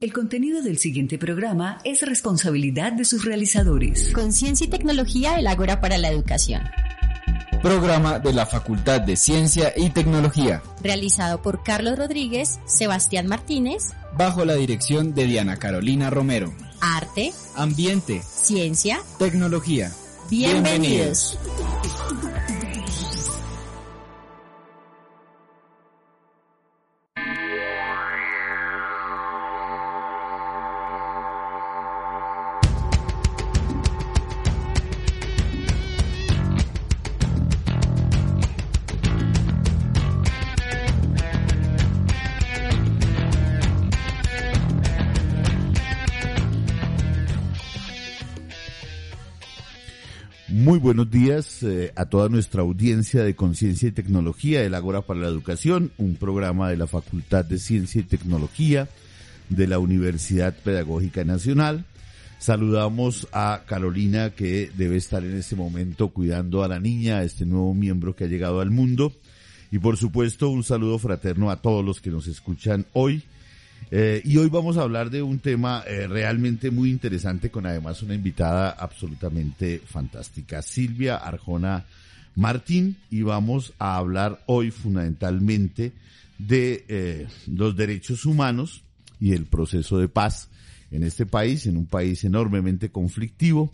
El contenido del siguiente programa es responsabilidad de sus realizadores. Conciencia y tecnología del Ágora para la Educación. Programa de la Facultad de Ciencia y Tecnología. Realizado por Carlos Rodríguez, Sebastián Martínez. Bajo la dirección de Diana Carolina Romero. Arte. Ambiente. Ciencia. Tecnología. Bienvenidos. Muy toda nuestra audiencia de Conciencia y Tecnología del Ágora para la Educación, un programa de la Facultad de Ciencia y Tecnología de la Universidad Pedagógica Nacional. Saludamos a Carolina que debe estar en este momento cuidando a la niña, a este nuevo miembro que ha llegado al mundo. Y por supuesto un saludo fraterno a todos los que nos escuchan hoy eh, y hoy vamos a hablar de un tema eh, realmente muy interesante con además una invitada absolutamente fantástica, Silvia Arjona Martín, y vamos a hablar hoy fundamentalmente de eh, los derechos humanos y el proceso de paz en este país, en un país enormemente conflictivo.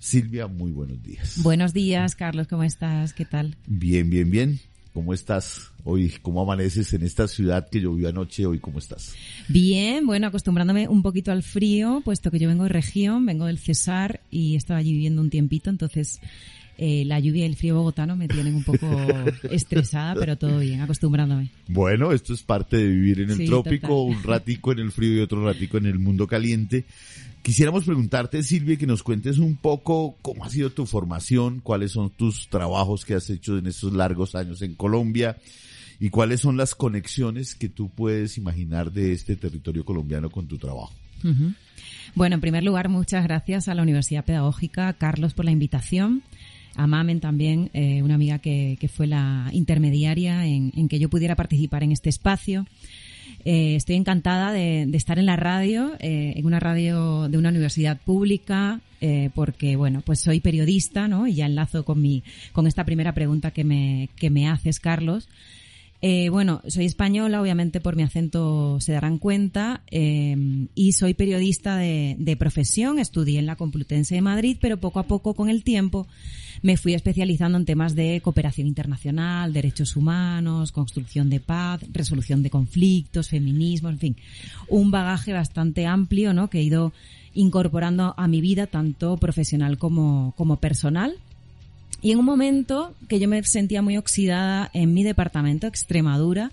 Silvia, muy buenos días. Buenos días, Carlos, ¿cómo estás? ¿Qué tal? Bien, bien, bien. ¿Cómo estás hoy? ¿Cómo amaneces en esta ciudad que llovió anoche? Hoy, ¿cómo estás? Bien, bueno, acostumbrándome un poquito al frío, puesto que yo vengo de región, vengo del Cesar y estaba allí viviendo un tiempito, entonces eh, la lluvia y el frío bogotano me tienen un poco estresada, pero todo bien, acostumbrándome. Bueno, esto es parte de vivir en el sí, trópico, total. un ratico en el frío y otro ratico en el mundo caliente. Quisiéramos preguntarte, Silvia, que nos cuentes un poco cómo ha sido tu formación, cuáles son tus trabajos que has hecho en estos largos años en Colombia y cuáles son las conexiones que tú puedes imaginar de este territorio colombiano con tu trabajo. Uh -huh. Bueno, en primer lugar, muchas gracias a la Universidad Pedagógica, Carlos, por la invitación. A Mamen también, eh, una amiga que, que, fue la intermediaria en, en que yo pudiera participar en este espacio. Eh, estoy encantada de, de, estar en la radio, eh, en una radio de una universidad pública, porque bueno, pues soy periodista, ¿no? Y ya enlazo con mi, con esta primera pregunta que me, que me haces, Carlos. Bueno, soy española, obviamente por mi acento se darán cuenta, y soy periodista de, de, profesión, estudié en la Complutense de Madrid, pero poco a poco con el tiempo me fui especializando en temas de cooperación internacional, derechos humanos, construcción de paz, resolución de conflictos, feminismo, en fin, un bagaje bastante amplio, ¿no? Que he ido incorporando a mi vida tanto profesional como, como personal y en un momento que yo me sentía muy oxidada en mi departamento, Extremadura,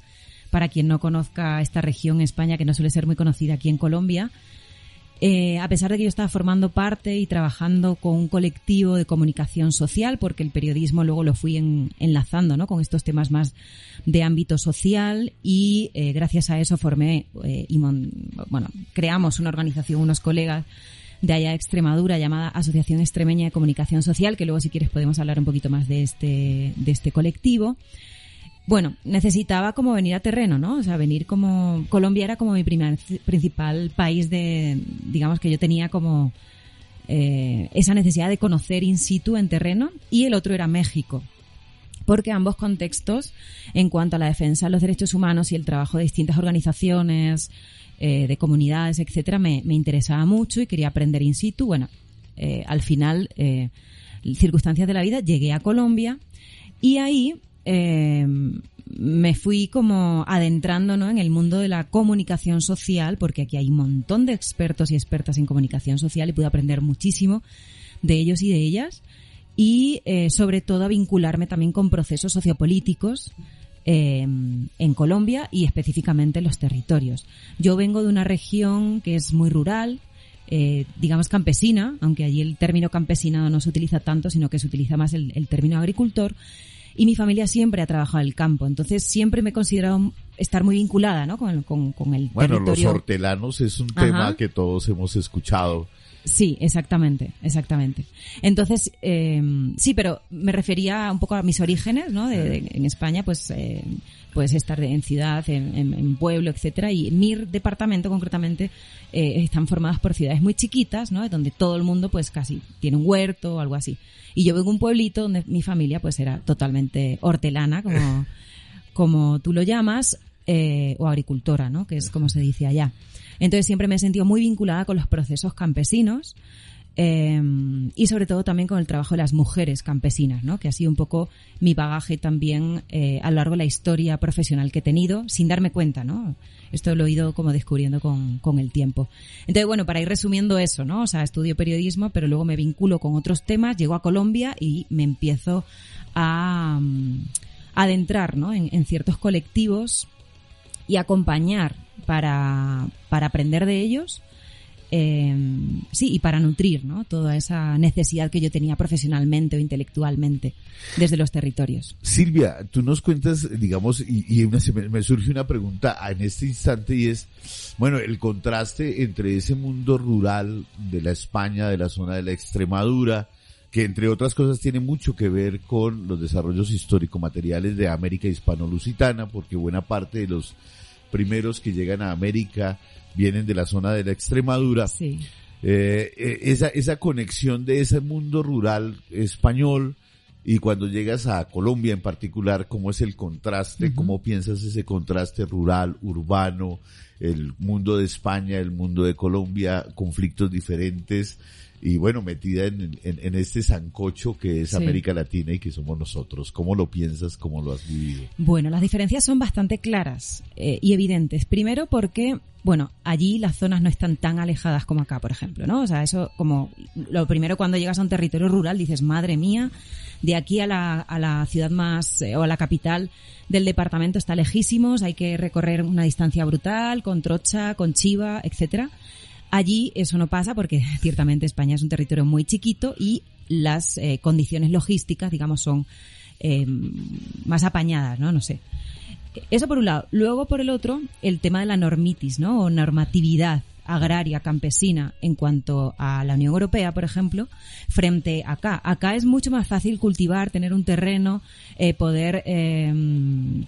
para quien no conozca esta región, España, que no suele ser muy conocida aquí en Colombia, eh, a pesar de que yo estaba formando parte y trabajando con un colectivo de comunicación social, porque el periodismo luego lo fui en, enlazando ¿no? con estos temas más de ámbito social y eh, gracias a eso formé eh, y mon, bueno, creamos una organización, unos colegas de allá de Extremadura llamada Asociación Extremeña de Comunicación Social, que luego si quieres podemos hablar un poquito más de este, de este colectivo. Bueno, necesitaba como venir a terreno, ¿no? O sea, venir como... Colombia era como mi primer, principal país de, digamos que yo tenía como eh, esa necesidad de conocer in situ en terreno y el otro era México porque ambos contextos, en cuanto a la defensa de los derechos humanos y el trabajo de distintas organizaciones, eh, de comunidades, etcétera, me, interesaba mucho y quería aprender in situ. Bueno, eh, al final, circunstancias de la vida, llegué a Colombia y ahí eh, me fui como adentrando ¿no? en el mundo de la comunicación social, porque aquí hay un montón de expertos y expertas en comunicación social y pude aprender muchísimo de ellos y de ellas y eh, sobre todo a vincularme también con procesos sociopolíticos eh, en Colombia y específicamente en los territorios. Yo vengo de una región que es muy rural, eh, digamos campesina, aunque allí el término campesinado no se utiliza tanto, sino que se utiliza más el término agricultor, y mi familia siempre ha trabajado en el campo, entonces siempre me he considerado estar muy vinculada ¿no? con, con, con el bueno, territorio. Los hortelanos es un tema que todos hemos escuchado Sí, exactamente, exactamente. Entonces, eh, sí, pero me refería un poco a mis orígenes, ¿no? De, de- en España, pues, eh, puedes estar en ciudad, en, en- en pueblo, etcétera, y mi departamento concretamente eh, están formadas por ciudades muy chiquitas, ¿no? Donde todo el mundo, pues, casi tiene un huerto o algo así. Y yo vengo de un pueblito donde mi familia, pues, era totalmente hortelana, como, como tú lo llamas, eh, o agricultora, ¿no? Que es como se dice allá. Entonces siempre me he sentido muy vinculada con los procesos campesinos eh, y sobre todo también con el trabajo de las mujeres campesinas, ¿no? Que ha sido un poco mi bagaje también eh, a lo largo de la historia profesional que he tenido, sin darme cuenta, ¿no? Esto lo he ido como descubriendo con, con el tiempo. Entonces, bueno, para ir resumiendo eso, ¿no? O sea, estudio periodismo, pero luego me vinculo con otros temas, llego a Colombia y me empiezo a, mm, adentrar, ¿no? En, en ciertos colectivos y acompañar para, para aprender de ellos. Eh, sí, y para nutrir ¿no? toda esa necesidad que yo tenía profesionalmente o intelectualmente desde los territorios. Silvia, tú nos cuentas, digamos, y, me surge una pregunta en este instante y es, bueno, el contraste entre ese mundo rural de la España, de la zona de la Extremadura, que entre otras cosas tiene mucho que ver con los desarrollos histórico-materiales de América hispano-lusitana, porque buena parte de los primeros que llegan a América vienen de la zona de la Extremadura. Sí. Eh, eh, esa, esa conexión de ese mundo rural español y cuando llegas a Colombia en particular, ¿cómo es el contraste? ¿Cómo piensas ese contraste rural, urbano, el mundo de España, el mundo de Colombia, conflictos diferentes? Y bueno, metida en, en, en este sancocho que es Sí. América Latina y que somos nosotros. ¿Cómo lo piensas? ¿Cómo lo has vivido? Bueno, las diferencias son bastante claras eh, y evidentes. Primero porque, bueno, allí las zonas no están tan alejadas como acá, por ejemplo, ¿no? O sea, eso como lo primero cuando llegas a un territorio rural dices, madre mía, de aquí a la, a la ciudad más eh, o a la capital del departamento está lejísimos, hay que recorrer una distancia brutal con trocha, con chiva, etcétera. Allí eso no pasa porque ciertamente España es un territorio muy chiquito y las eh, condiciones logísticas, digamos, son eh, más apañadas, ¿no? No sé. Eso por un lado. Luego, por el otro, el tema de la normitis, ¿no? O normatividad agraria campesina en cuanto a la Unión Europea, por ejemplo, frente a acá. Acá es mucho más fácil cultivar, tener un terreno, eh, poder, eh,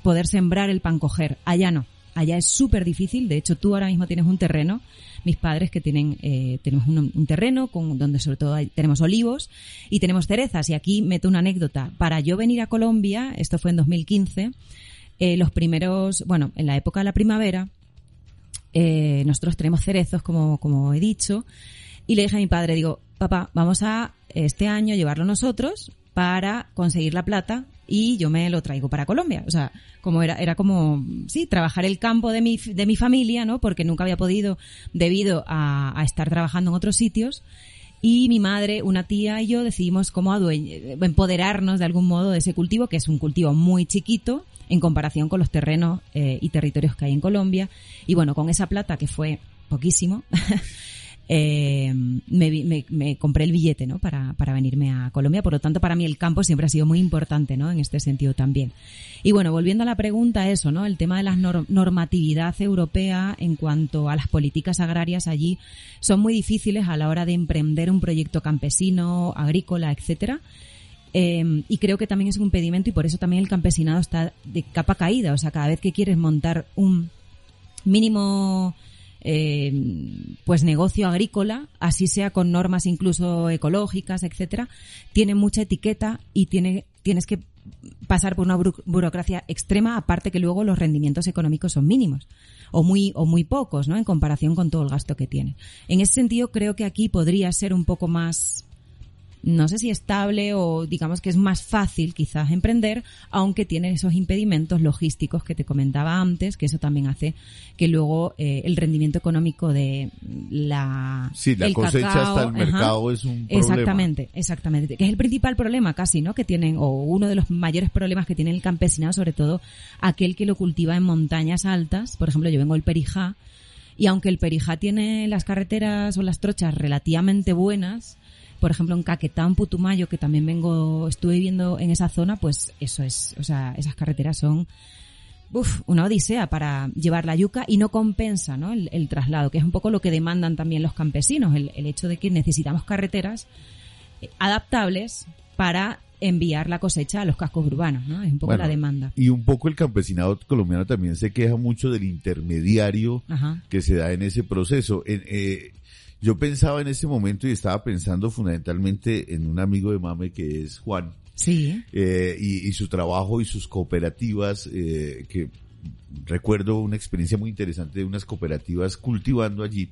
poder sembrar el pan coger. Allá no. Allá es súper difícil. De hecho, tú ahora mismo tienes un terreno. Mis padres que tienen, eh, tenemos un, terreno con, donde sobre todo tenemos olivos y tenemos cerezas. Y aquí meto una anécdota. Para yo venir a Colombia, esto fue en 2015, eh, los primeros, bueno, en la época de la primavera, eh, nosotros tenemos cerezos, como, como he dicho, y le dije a mi padre, digo, papá, vamos a este año llevarlo nosotros para conseguir la plata y yo me lo traigo para Colombia. O sea, como era, era como, sí, trabajar el campo de mi, de mi familia, ¿no? Porque nunca había podido debido a, a estar trabajando en otros sitios. Y mi madre, una tía y yo decidimos cómo empoderarnos de algún modo de ese cultivo, que es un cultivo muy chiquito en comparación con los terrenos eh, y territorios que hay en Colombia. Y bueno, con esa plata, que fue poquísimo, eh, me, me- me compré el billete ¿no? para, para venirme a Colombia. Por lo tanto, para mí el campo siempre ha sido muy importante ¿no? en este sentido también. Y bueno, volviendo a la pregunta, eso, ¿no? El tema de la nor- normatividad europea en cuanto a las políticas agrarias allí son muy difíciles a la hora de emprender un proyecto campesino, agrícola, etcétera. Eh, y creo que también es un impedimento y por eso también el campesinado está de capa caída. O sea, cada vez que quieres montar un mínimo eh, pues negocio agrícola, así sea con normas incluso ecológicas, etcétera, tiene mucha etiqueta y tiene, tienes que pasar por una burocracia extrema, aparte que luego los rendimientos económicos son mínimos o muy o muy pocos, ¿no? En comparación con todo el gasto que tiene. En ese sentido, creo que aquí podría ser un poco más no sé si estable o digamos que es más fácil quizás emprender, aunque tiene esos impedimentos logísticos que te comentaba antes, que eso también hace que luego eh, el rendimiento económico de la Sí, la el cosecha cacao, hasta el ajá, mercado es un problema. Exactamente, exactamente, que es el principal problema casi, ¿no? Que tienen o uno de los mayores problemas que tiene el campesinado, sobre todo aquel que lo cultiva en montañas altas, por ejemplo, yo vengo del Perijá y aunque el Perijá tiene las carreteras o las trochas relativamente buenas, por ejemplo, en Caquetá, en Putumayo, que también vengo, estuve viviendo en esa zona, pues eso es, o sea, esas carreteras son uf, una odisea para llevar la yuca y no compensa ¿no? El, el traslado, que es un poco lo que demandan también los campesinos, el, el hecho de que necesitamos carreteras eh, adaptables para enviar la cosecha a los cascos urbanos, ¿no? Es un poco Bueno, la demanda. Y un poco el campesinado colombiano también se queja mucho del intermediario Ajá. que se da en ese proceso. En, eh, yo pensaba en ese momento y estaba pensando fundamentalmente en un amigo de Mame que es Juan, Sí, eh, y, y su trabajo y sus cooperativas, eh, que recuerdo una experiencia muy interesante de unas cooperativas cultivando allí,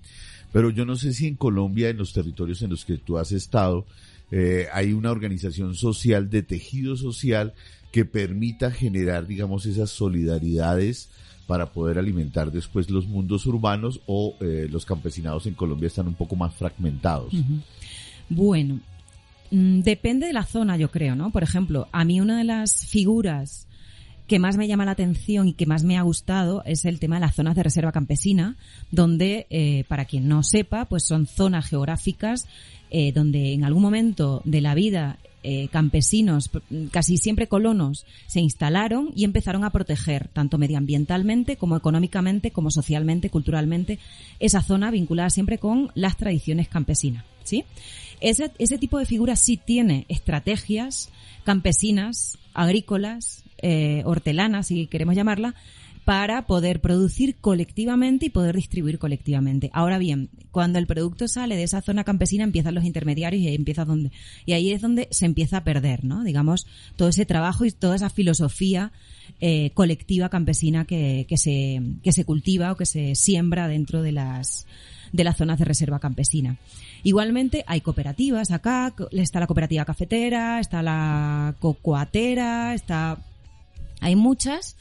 pero yo no sé si en Colombia, en los territorios en los que tú has estado, eh, hay una organización social de tejido social que permita generar, digamos, esas solidaridades para poder alimentar después los mundos urbanos o eh, los campesinados en Colombia están un poco más fragmentados. Bueno, mm, depende de la zona, yo creo, ¿no? Por ejemplo, a mí una de las figuras que más me llama la atención y que más me ha gustado es el tema de las zonas de reserva campesina, donde, eh, para quien no sepa, pues son zonas geográficas eh, donde en algún momento de la vida eh, campesinos, casi siempre colonos, se instalaron y empezaron a proteger, tanto medioambientalmente como económicamente, como socialmente, culturalmente, esa zona vinculada siempre con las tradiciones campesinas. ¿sí? Ese, ese tipo de figuras sí tiene estrategias campesinas, agrícolas, eh, hortelanas, si queremos llamarla, para poder producir colectivamente y poder distribuir colectivamente. Ahora bien, cuando el producto sale de esa zona campesina empiezan los intermediarios y ahí empieza donde y ahí es donde se empieza a perder, ¿no? Digamos todo ese trabajo y toda esa filosofía eh, colectiva campesina que, que se que se cultiva o que se siembra dentro de las de las zonas de reserva campesina. Igualmente hay cooperativas acá, está la cooperativa cafetera, está la cocoatera, está hay muchas,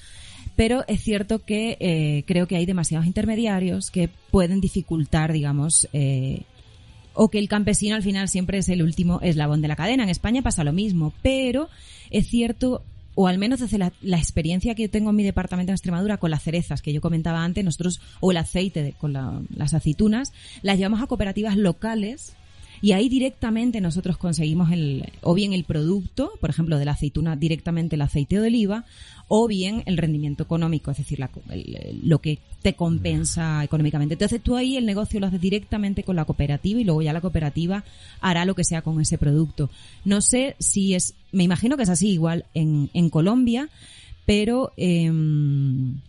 pero es cierto que eh, creo que hay demasiados intermediarios que pueden dificultar, digamos, eh, o que el campesino al final siempre es el último eslabón de la cadena. En España pasa lo mismo, pero es cierto, o al menos desde la, experiencia que tengo en mi departamento en Extremadura con las cerezas que yo comentaba antes, nosotros, o el aceite de- con la- las aceitunas, las llevamos a cooperativas locales y ahí directamente nosotros conseguimos el, o bien el producto, por ejemplo, de la aceituna, directamente el aceite de oliva, o bien el rendimiento económico, es decir, lo que te compensa económicamente. Entonces tú ahí el negocio lo haces directamente con la cooperativa y luego ya la cooperativa hará lo que sea con ese producto. No sé si es, me imagino que es así igual en, en Colombia, pero em,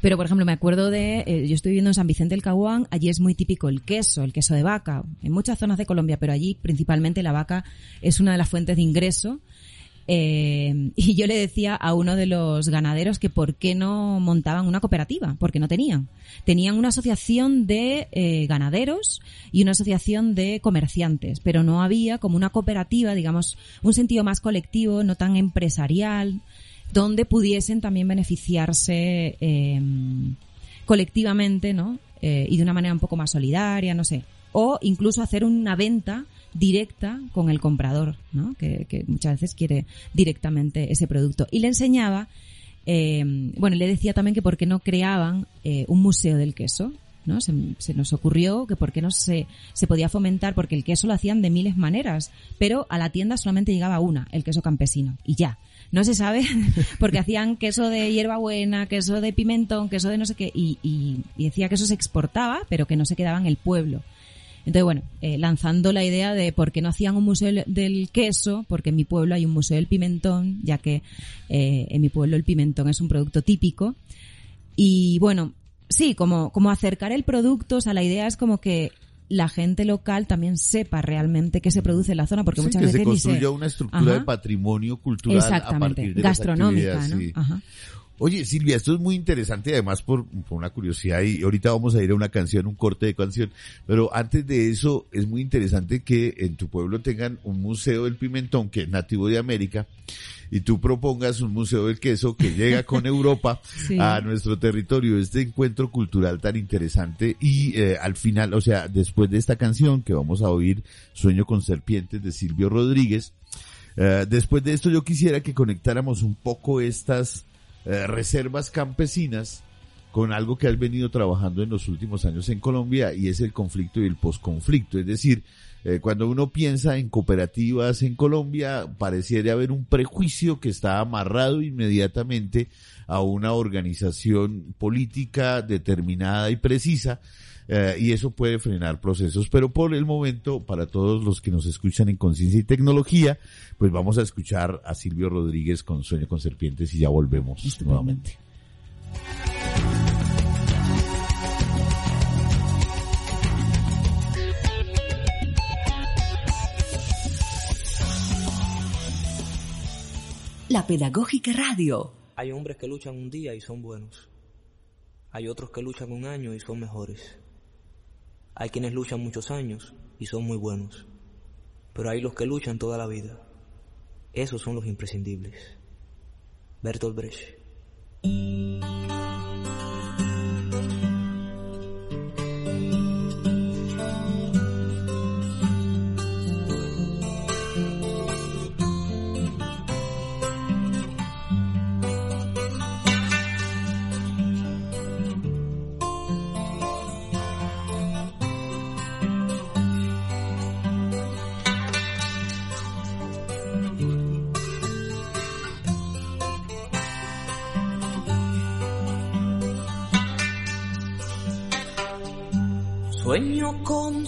pero, por ejemplo, me acuerdo de, eh, yo estoy viviendo en San Vicente del Caguán, allí es muy típico el queso, el queso de vaca, en muchas zonas de Colombia, pero allí principalmente la vaca es una de las fuentes de ingreso. Eh, y yo le decía a uno de los ganaderos que por qué no montaban una cooperativa, porque no tenían. Tenían una asociación de eh, ganaderos y una asociación de comerciantes, pero no había como una cooperativa, digamos, un sentido más colectivo, no tan empresarial, donde pudiesen también beneficiarse eh, colectivamente, ¿no? Eh, y de una manera un poco más solidaria, no sé. O incluso hacer una venta directa con el comprador, ¿no? Que, muchas veces quiere directamente ese producto. Y le enseñaba, eh, bueno, le decía también que por qué no creaban eh, un museo del queso, ¿no? Se, nos ocurrió que por qué no se, se podía fomentar, porque el queso lo hacían de miles maneras, pero a la tienda solamente llegaba una, el queso campesino, y ya. No se sabe, porque hacían queso de hierbabuena, queso de pimentón, queso de no sé qué, y, decía que eso se exportaba, pero que no se quedaba en el pueblo. Entonces, bueno, eh, lanzando la idea de por qué no hacían un museo del- del queso, porque en mi pueblo hay un museo del pimentón, ya que eh, en mi pueblo el pimentón es un producto típico. Y bueno, sí, como, como acercar el producto, o sea, la idea es como que la gente local también sepa realmente qué se produce en la zona, porque Sí, muchas que veces se construya una estructura Ajá. de patrimonio cultural a partir de las gastronómica, actividades, ¿no? Ajá. Oye, Silvia, esto es muy interesante, además por, por una curiosidad, y ahorita vamos a ir a una canción, un corte de canción, pero antes de eso, es muy interesante que en tu pueblo tengan un museo del pimentón, que es nativo de América, y tú propongas un museo del queso que llega con Europa Sí. a nuestro territorio, este encuentro cultural tan interesante, y eh, al final, o sea, después de esta canción que vamos a oír, Sueño con Serpientes de Silvio Rodríguez, eh, después de esto yo quisiera que conectáramos un poco estas eh, reservas campesinas con algo que has venido trabajando en los últimos años en Colombia y es el conflicto y el posconflicto. Es decir, Eh, cuando uno piensa en cooperativas en Colombia, pareciera haber un prejuicio que está amarrado inmediatamente a una organización política determinada y precisa, eh, y eso puede frenar procesos. Pero por el momento, para todos los que nos escuchan en Conciencia y Tecnología, pues vamos a escuchar a Silvio Rodríguez con Sueño con Serpientes y ya volvemos nuevamente. La Pedagógica Radio. Hay hombres que luchan un día y son buenos. Hay otros que luchan un año y son mejores. Hay quienes luchan muchos años y son muy buenos. Pero hay los que luchan toda la vida. Esos son los imprescindibles. Bertolt Brecht.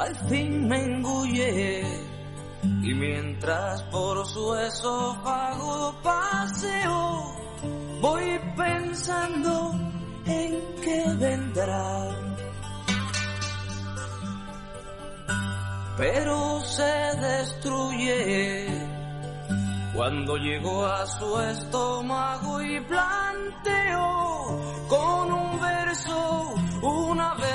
Al fin me engulle y mientras por su esófago paseo voy pensando en qué vendrá. Pero se destruye cuando llegó a su estómago y planteó con un verso una verdad.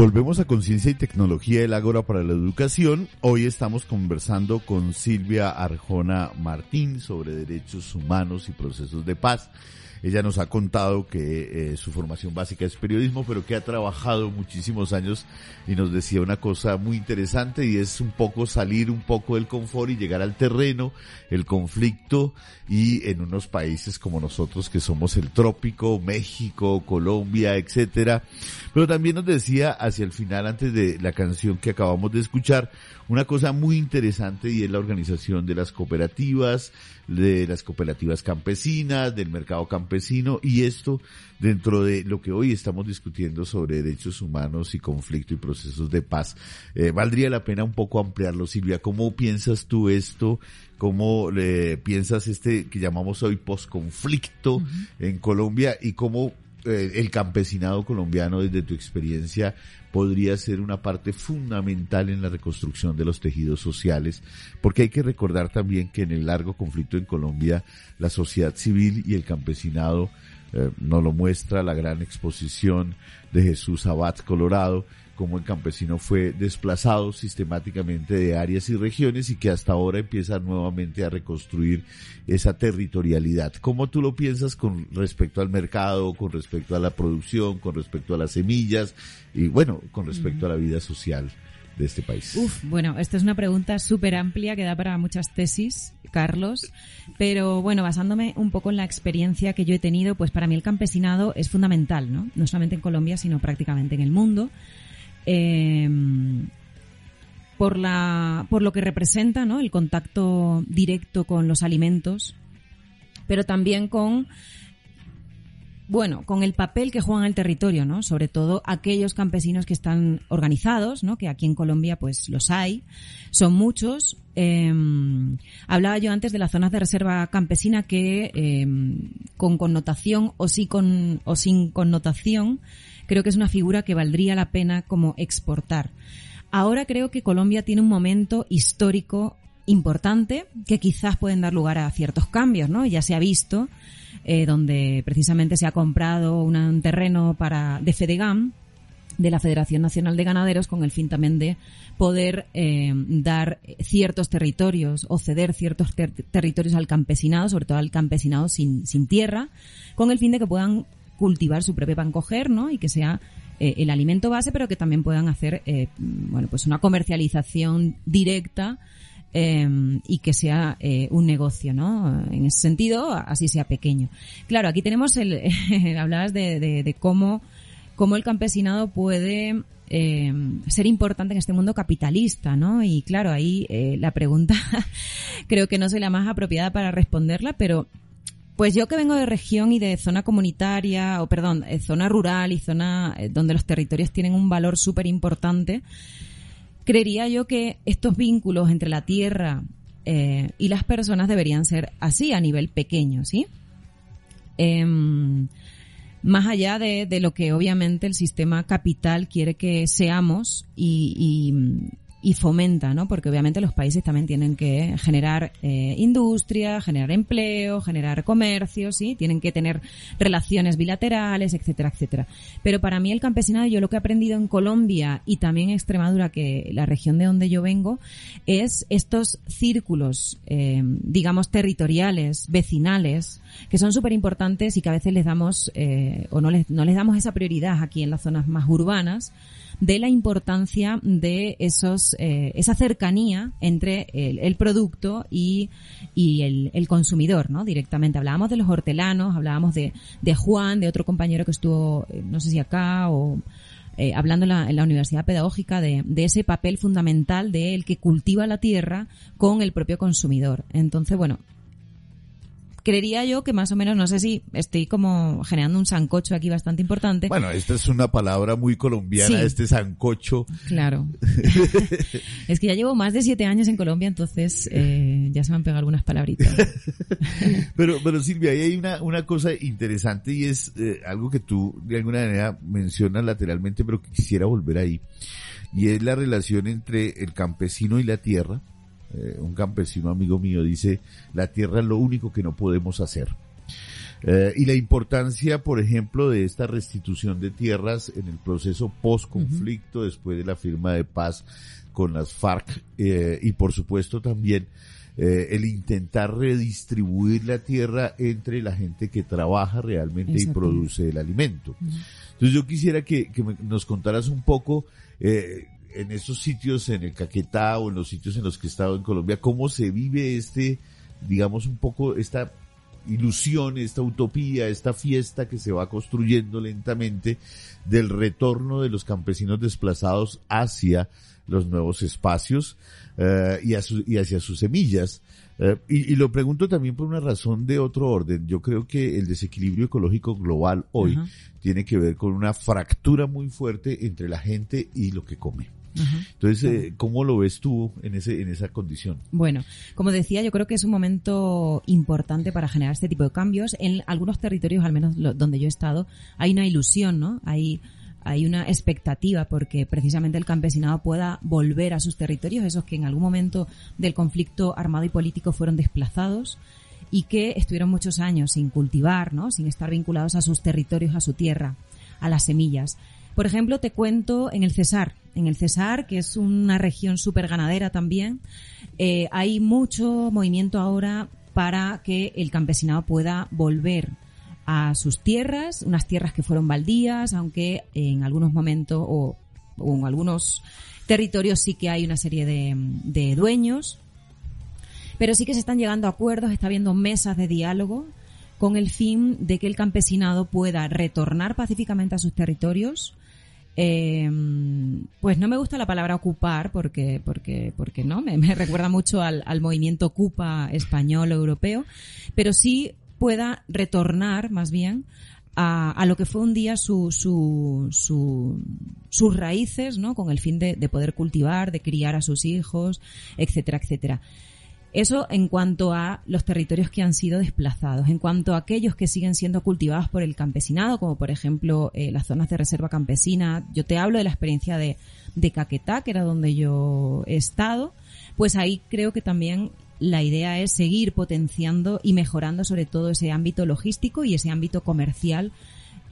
Volvemos a Conciencia y Tecnología del Ágora para la Educación. Hoy estamos conversando con Silvia Arjona Martín sobre derechos humanos y procesos de paz. Ella nos ha contado que eh, su formación básica es periodismo, pero que ha trabajado muchísimos años y nos decía una cosa muy interesante y es un poco salir un poco del confort y llegar al terreno, el conflicto y en unos países como nosotros que somos el trópico, México, Colombia, etcétera. Pero también nos decía hacia el final, antes de la canción que acabamos de escuchar, una cosa muy interesante y es la organización de las cooperativas, de las cooperativas campesinas, del mercado campesino y esto dentro de lo que hoy estamos discutiendo sobre derechos humanos y conflicto y procesos de paz. Eh, valdría la pena un poco ampliarlo, Silvia. ¿Cómo piensas tú esto? ¿Cómo le piensas este que llamamos hoy posconflicto en Colombia y cómo eh, el campesinado colombiano desde tu experiencia podría ser una parte fundamental en la reconstrucción de los tejidos sociales, porque hay que recordar también que en el largo conflicto en Colombia la sociedad civil y el campesinado eh, nos lo muestra la gran exposición de Jesús Abad Colorado, como el campesino fue desplazado sistemáticamente de áreas y regiones y que hasta ahora empieza nuevamente a reconstruir esa territorialidad. ¿Cómo tú lo piensas con respecto al mercado, con respecto a la producción, con respecto a las semillas y bueno, con respecto a la vida social? de este país? Uf, bueno, esta es una pregunta súper amplia que da para muchas tesis, Carlos, pero bueno, basándome un poco en la experiencia que yo he tenido, pues para mí el campesinado es fundamental, ¿no? No solamente en Colombia, sino prácticamente en el mundo. Eh, por la por lo que representa ¿no? el contacto directo con los alimentos pero también con bueno, con el papel que juegan el territorio, ¿no? Sobre todo aquellos campesinos que están organizados, ¿no? Que aquí en Colombia, pues los hay, son muchos. Eh, hablaba yo antes de las zonas de reserva campesina que, eh, con connotación o sí con o sin connotación, creo que es una figura que valdría la pena como exportar. Ahora creo que Colombia tiene un momento histórico importante que quizás pueden dar lugar a ciertos cambios, ¿no? Ya se ha visto eh, donde precisamente se ha comprado un terreno para de Fedegam de la Federación Nacional de Ganaderos con el fin también de poder eh, dar ciertos territorios o ceder ciertos ter territorios al campesinado, sobre todo al campesinado sin, sin tierra, con el fin de que puedan cultivar su propio pan coger, ¿no? Y que sea eh, el alimento base, pero que también puedan hacer, eh, bueno, pues una comercialización directa eh, y que sea eh, un negocio, ¿no? En ese sentido, así sea pequeño. Claro, aquí tenemos el, hablabas de, de, cómo, cómo el campesinado puede eh, ser importante en este mundo capitalista, ¿no? Y claro, ahí la pregunta creo que no soy la más apropiada para responderla, pero pues yo que vengo de región y de zona comunitaria, o perdón, eh, zona rural y zona eh, donde los territorios tienen un valor súper importante, creería yo que estos vínculos entre la tierra eh, y las personas deberían ser así a nivel pequeño, ¿sí? Em, más allá de, de lo que obviamente el sistema capital quiere que seamos y, y, fomenta, ¿no? Porque obviamente los países también tienen que generar eh, industria, generar empleo, generar comercio, ¿sí? Tienen que tener relaciones bilaterales, etcétera, etcétera. Pero para mí el campesinado, yo lo que he aprendido en Colombia y también en Extremadura, que la región de donde yo vengo, es estos círculos, eh, digamos, territoriales, vecinales, que son súper importantes y que a veces les damos, eh, o no les, no les damos esa prioridad aquí en las zonas más urbanas, de la importancia de esos, eh, esa cercanía entre el, producto y, y el, consumidor, ¿no? Directamente. Hablábamos de los hortelanos, hablábamos de, de Juan, de otro compañero que estuvo, eh, no sé si acá o, eh, hablando en la, en la, Universidad Pedagógica de, de, ese papel fundamental de el que cultiva la tierra con el propio consumidor. Entonces, bueno, creería yo que más o menos, no sé si estoy como generando un sancocho aquí bastante importante. Bueno, esta es una palabra muy colombiana, este sancocho. Claro. es que ya llevo más de siete años en Colombia, entonces eh, ya se me han pegado algunas palabritas. pero, pero Silvia, ahí hay una, una cosa interesante y es eh, algo que tú de alguna manera mencionas lateralmente, pero quisiera volver ahí. Y es la relación entre el campesino y la tierra eh, un campesino amigo mío dice, la tierra es lo único que no podemos hacer. Eh, y la importancia, por ejemplo, de esta restitución de tierras en el proceso post-conflicto, después de la firma de paz con las FARC, eh, y por supuesto también el intentar redistribuir la tierra entre la gente que trabaja realmente y produce el alimento. Entonces yo quisiera que, nos contaras un poco en esos sitios, en el Caquetá o en los sitios en los que he estado en Colombia, cómo se vive este, digamos, un poco esta ilusión, esta utopía, esta fiesta que se va construyendo lentamente del retorno de los campesinos desplazados hacia los nuevos espacios eh, y, y, hacia sus semillas. Eh, y, y, lo pregunto también por una razón de otro orden. Yo creo que el desequilibrio ecológico global hoy tiene que ver con una fractura muy fuerte entre la gente y lo que come. Entonces, eh, ¿cómo lo ves tú en ese en esa condición? Bueno, como decía, yo creo que es un momento importante para generar este tipo de cambios. En algunos territorios, al menos donde yo he estado, hay una ilusión, ¿no? Hay hay una expectativa porque precisamente el campesinado pueda volver a sus territorios, esos que en algún momento del conflicto armado y político fueron desplazados y que estuvieron muchos años sin cultivar, ¿no? sin estar vinculados a sus territorios, a su tierra, a las semillas. Por ejemplo, te cuento en el Cesar. En el Cesar, que es una región súper ganadera también, eh, hay mucho movimiento ahora para que el campesinado pueda volver a sus tierras, unas tierras que fueron baldías, aunque en algunos momentos o, en algunos territorios sí que hay una serie de, de dueños, pero sí que se están llegando a acuerdos, está habiendo mesas de diálogo con el fin de que el campesinado pueda retornar pacíficamente a sus territorios, eh, pues no me gusta la palabra ocupar porque, porque, porque no, me, recuerda mucho al, movimiento ocupa español o europeo, pero sí pueda retornar más bien a, lo que fue un día su, su, sus raíces, ¿no? Con el fin de, de poder cultivar, de criar a sus hijos, etcétera, etcétera. Eso en cuanto a los territorios que han sido desplazados. En cuanto a aquellos que siguen siendo cultivados por el campesinado, como por ejemplo eh, las zonas de reserva campesina, yo te hablo de la experiencia de, de Caquetá, que era donde yo he estado, pues ahí creo que también la idea es seguir potenciando y mejorando sobre todo ese ámbito logístico y ese ámbito comercial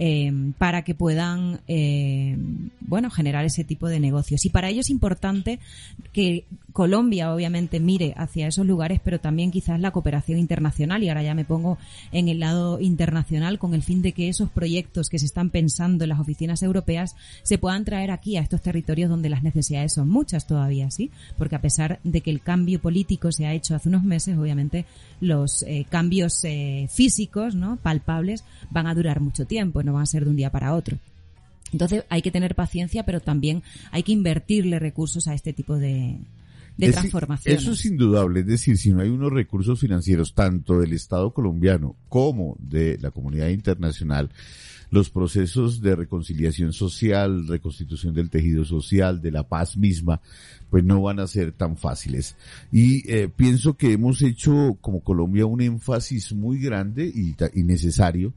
eh, para que puedan, eh, bueno, generar ese tipo de negocios. Y para ello es importante que Colombia, obviamente, mire hacia esos lugares, pero también quizás la cooperación internacional. Y ahora ya me pongo en el lado internacional con el fin de que esos proyectos que se están pensando en las oficinas europeas se puedan traer aquí a estos territorios donde las necesidades son muchas todavía, ¿sí? Porque a pesar de que el cambio político se ha hecho hace unos meses, obviamente los eh, cambios físicos, ¿no? Palpables van a durar mucho tiempo no van a ser de un día para otro. Entonces hay que tener paciencia, pero también hay que invertirle recursos a este tipo de, de. Eso es indudable, es decir, si no hay unos recursos financieros tanto del Estado colombiano como de la comunidad internacional, los procesos de reconciliación social, reconstitución del tejido social, de la paz misma, pues no van a ser tan fáciles. Y eh, pienso que hemos hecho como Colombia un énfasis muy grande y, y necesario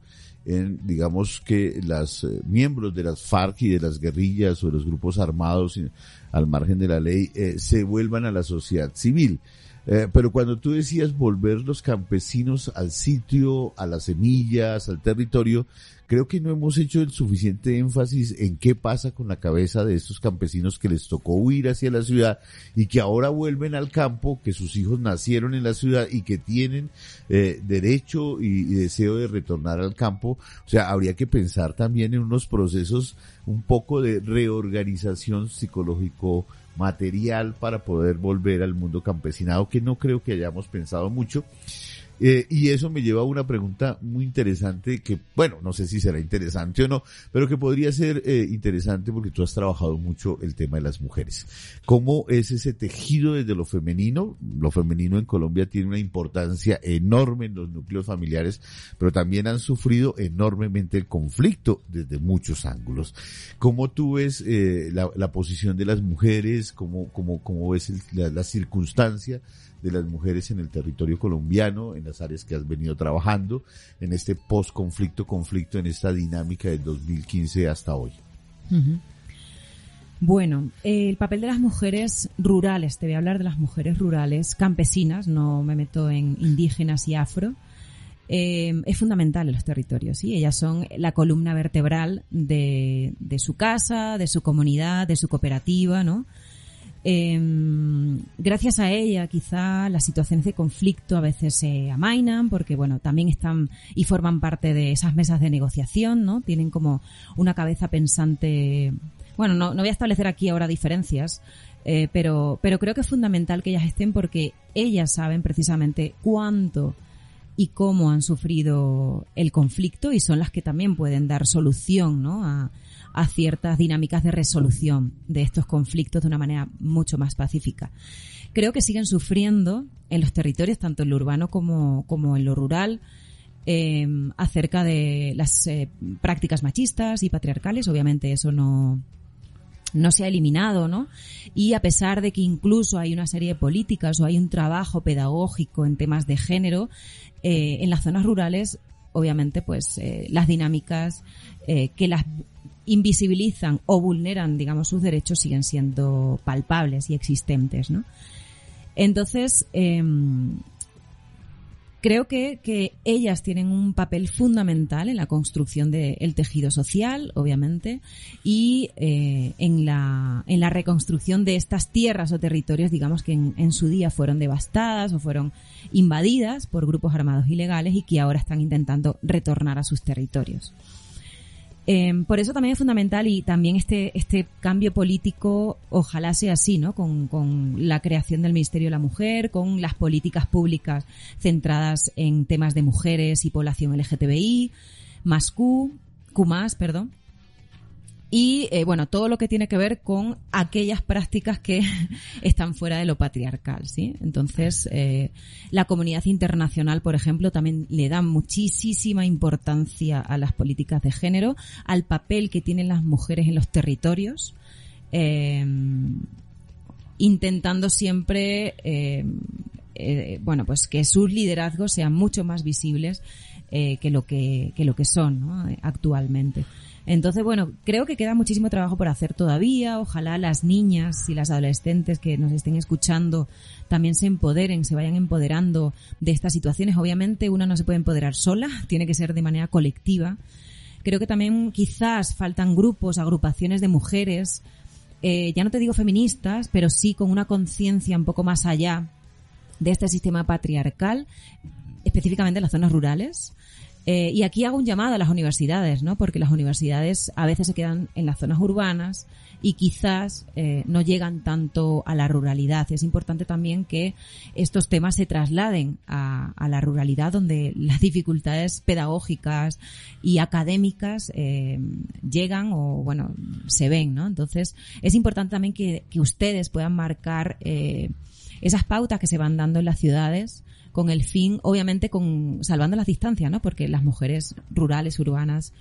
en, digamos que las eh, miembros de las FARC y de las guerrillas o de los grupos armados al margen de la ley eh, se vuelvan a la sociedad civil. Eh, pero cuando tú decías volver los campesinos al sitio, a las semillas, al territorio, creo que no hemos hecho el suficiente énfasis en qué pasa con la cabeza de estos campesinos que les tocó huir hacia la ciudad y que ahora vuelven al campo, que sus hijos nacieron en la ciudad y que tienen eh, derecho y, y deseo de retornar al campo. O sea, habría que pensar también en unos procesos un poco de reorganización psicológico material para poder volver al mundo campesinado que no creo que hayamos pensado mucho. Eh, y eso me lleva a una pregunta muy interesante que, bueno, no sé si será interesante o no, pero que podría ser eh, interesante porque tú has trabajado mucho el tema de las mujeres. ¿Cómo es ese tejido desde lo femenino? Lo femenino en Colombia tiene una importancia enorme en los núcleos familiares, pero también han sufrido enormemente el conflicto desde muchos ángulos. ¿Cómo tú ves eh, la, posición de las mujeres? ¿Cómo, cómo, cómo ves el, la, la circunstancia? De las mujeres en el territorio colombiano, en las áreas que has venido trabajando, en este post-conflicto, conflicto, en esta dinámica del 2015 hasta hoy. Bueno, el papel de las mujeres rurales, te voy a hablar de las mujeres rurales campesinas, no me meto en indígenas y afro, eh, es fundamental en los territorios, ¿sí? Ellas son la columna vertebral de, de su casa, de su comunidad, de su cooperativa, ¿no? Eh, gracias a ella, quizá las situaciones de conflicto a veces se amainan porque, bueno, también están y forman parte de esas mesas de negociación, ¿no? Tienen como una cabeza pensante. Bueno, no, no voy a establecer aquí ahora diferencias, eh, pero, pero creo que es fundamental que ellas estén porque ellas saben precisamente cuánto y cómo han sufrido el conflicto y son las que también pueden dar solución, ¿no? A, a ciertas dinámicas de resolución de estos conflictos de una manera mucho más pacífica. Creo que siguen sufriendo en los territorios, tanto en lo urbano como, como en lo rural, eh, acerca de las eh, prácticas machistas y patriarcales. Obviamente eso no, no se ha eliminado, ¿no? Y a pesar de que incluso hay una serie de políticas o hay un trabajo pedagógico en temas de género, eh, en las zonas rurales, obviamente, pues las dinámicas que las invisibilizan o vulneran, digamos, sus derechos siguen siendo palpables y existentes, ¿no? Entonces, eh, creo que, que, ellas tienen un papel fundamental en la construcción del de tejido social, obviamente, y eh, en, la, en la reconstrucción de estas tierras o territorios, digamos, que en su día fueron devastadas o fueron invadidas por grupos armados ilegales y que ahora están intentando retornar a sus territorios. Eh, por eso también es fundamental y también este, este cambio político ojalá sea así, ¿no? Con, la creación del Ministerio de la Mujer, con las políticas públicas centradas en temas de mujeres y población LGTBI, más Q, Q perdón y eh, bueno todo lo que tiene que ver con aquellas prácticas que están fuera de lo patriarcal sí entonces eh, la comunidad internacional por ejemplo también le da muchísima importancia a las políticas de género al papel que tienen las mujeres en los territorios eh, intentando siempre eh, eh, bueno pues que sus liderazgos sean mucho más visibles eh, que lo que, que lo que son ¿no? actualmente entonces, bueno, creo que queda muchísimo trabajo por hacer todavía. Ojalá las niñas y las adolescentes que nos estén escuchando también se empoderen, se vayan empoderando de estas situaciones. Obviamente una no se puede empoderar sola, tiene que ser de manera colectiva. Creo que también quizás faltan grupos, agrupaciones de mujeres, eh, ya no te digo feministas, pero sí con una conciencia un poco más allá de este sistema patriarcal, específicamente en las zonas rurales, eh, y aquí hago un llamado a las universidades, ¿no? Porque las universidades a veces se quedan en las zonas urbanas y quizás eh, no llegan tanto a la ruralidad. Es importante también que estos temas se trasladen a, a la ruralidad, donde las dificultades pedagógicas y académicas eh, llegan o, bueno, se ven, ¿no? Entonces, es importante también que, que ustedes puedan marcar eh, esas pautas que se van dando en las ciudades con el fin, obviamente, con salvando las distancias, ¿no? Porque las mujeres rurales, urbanas,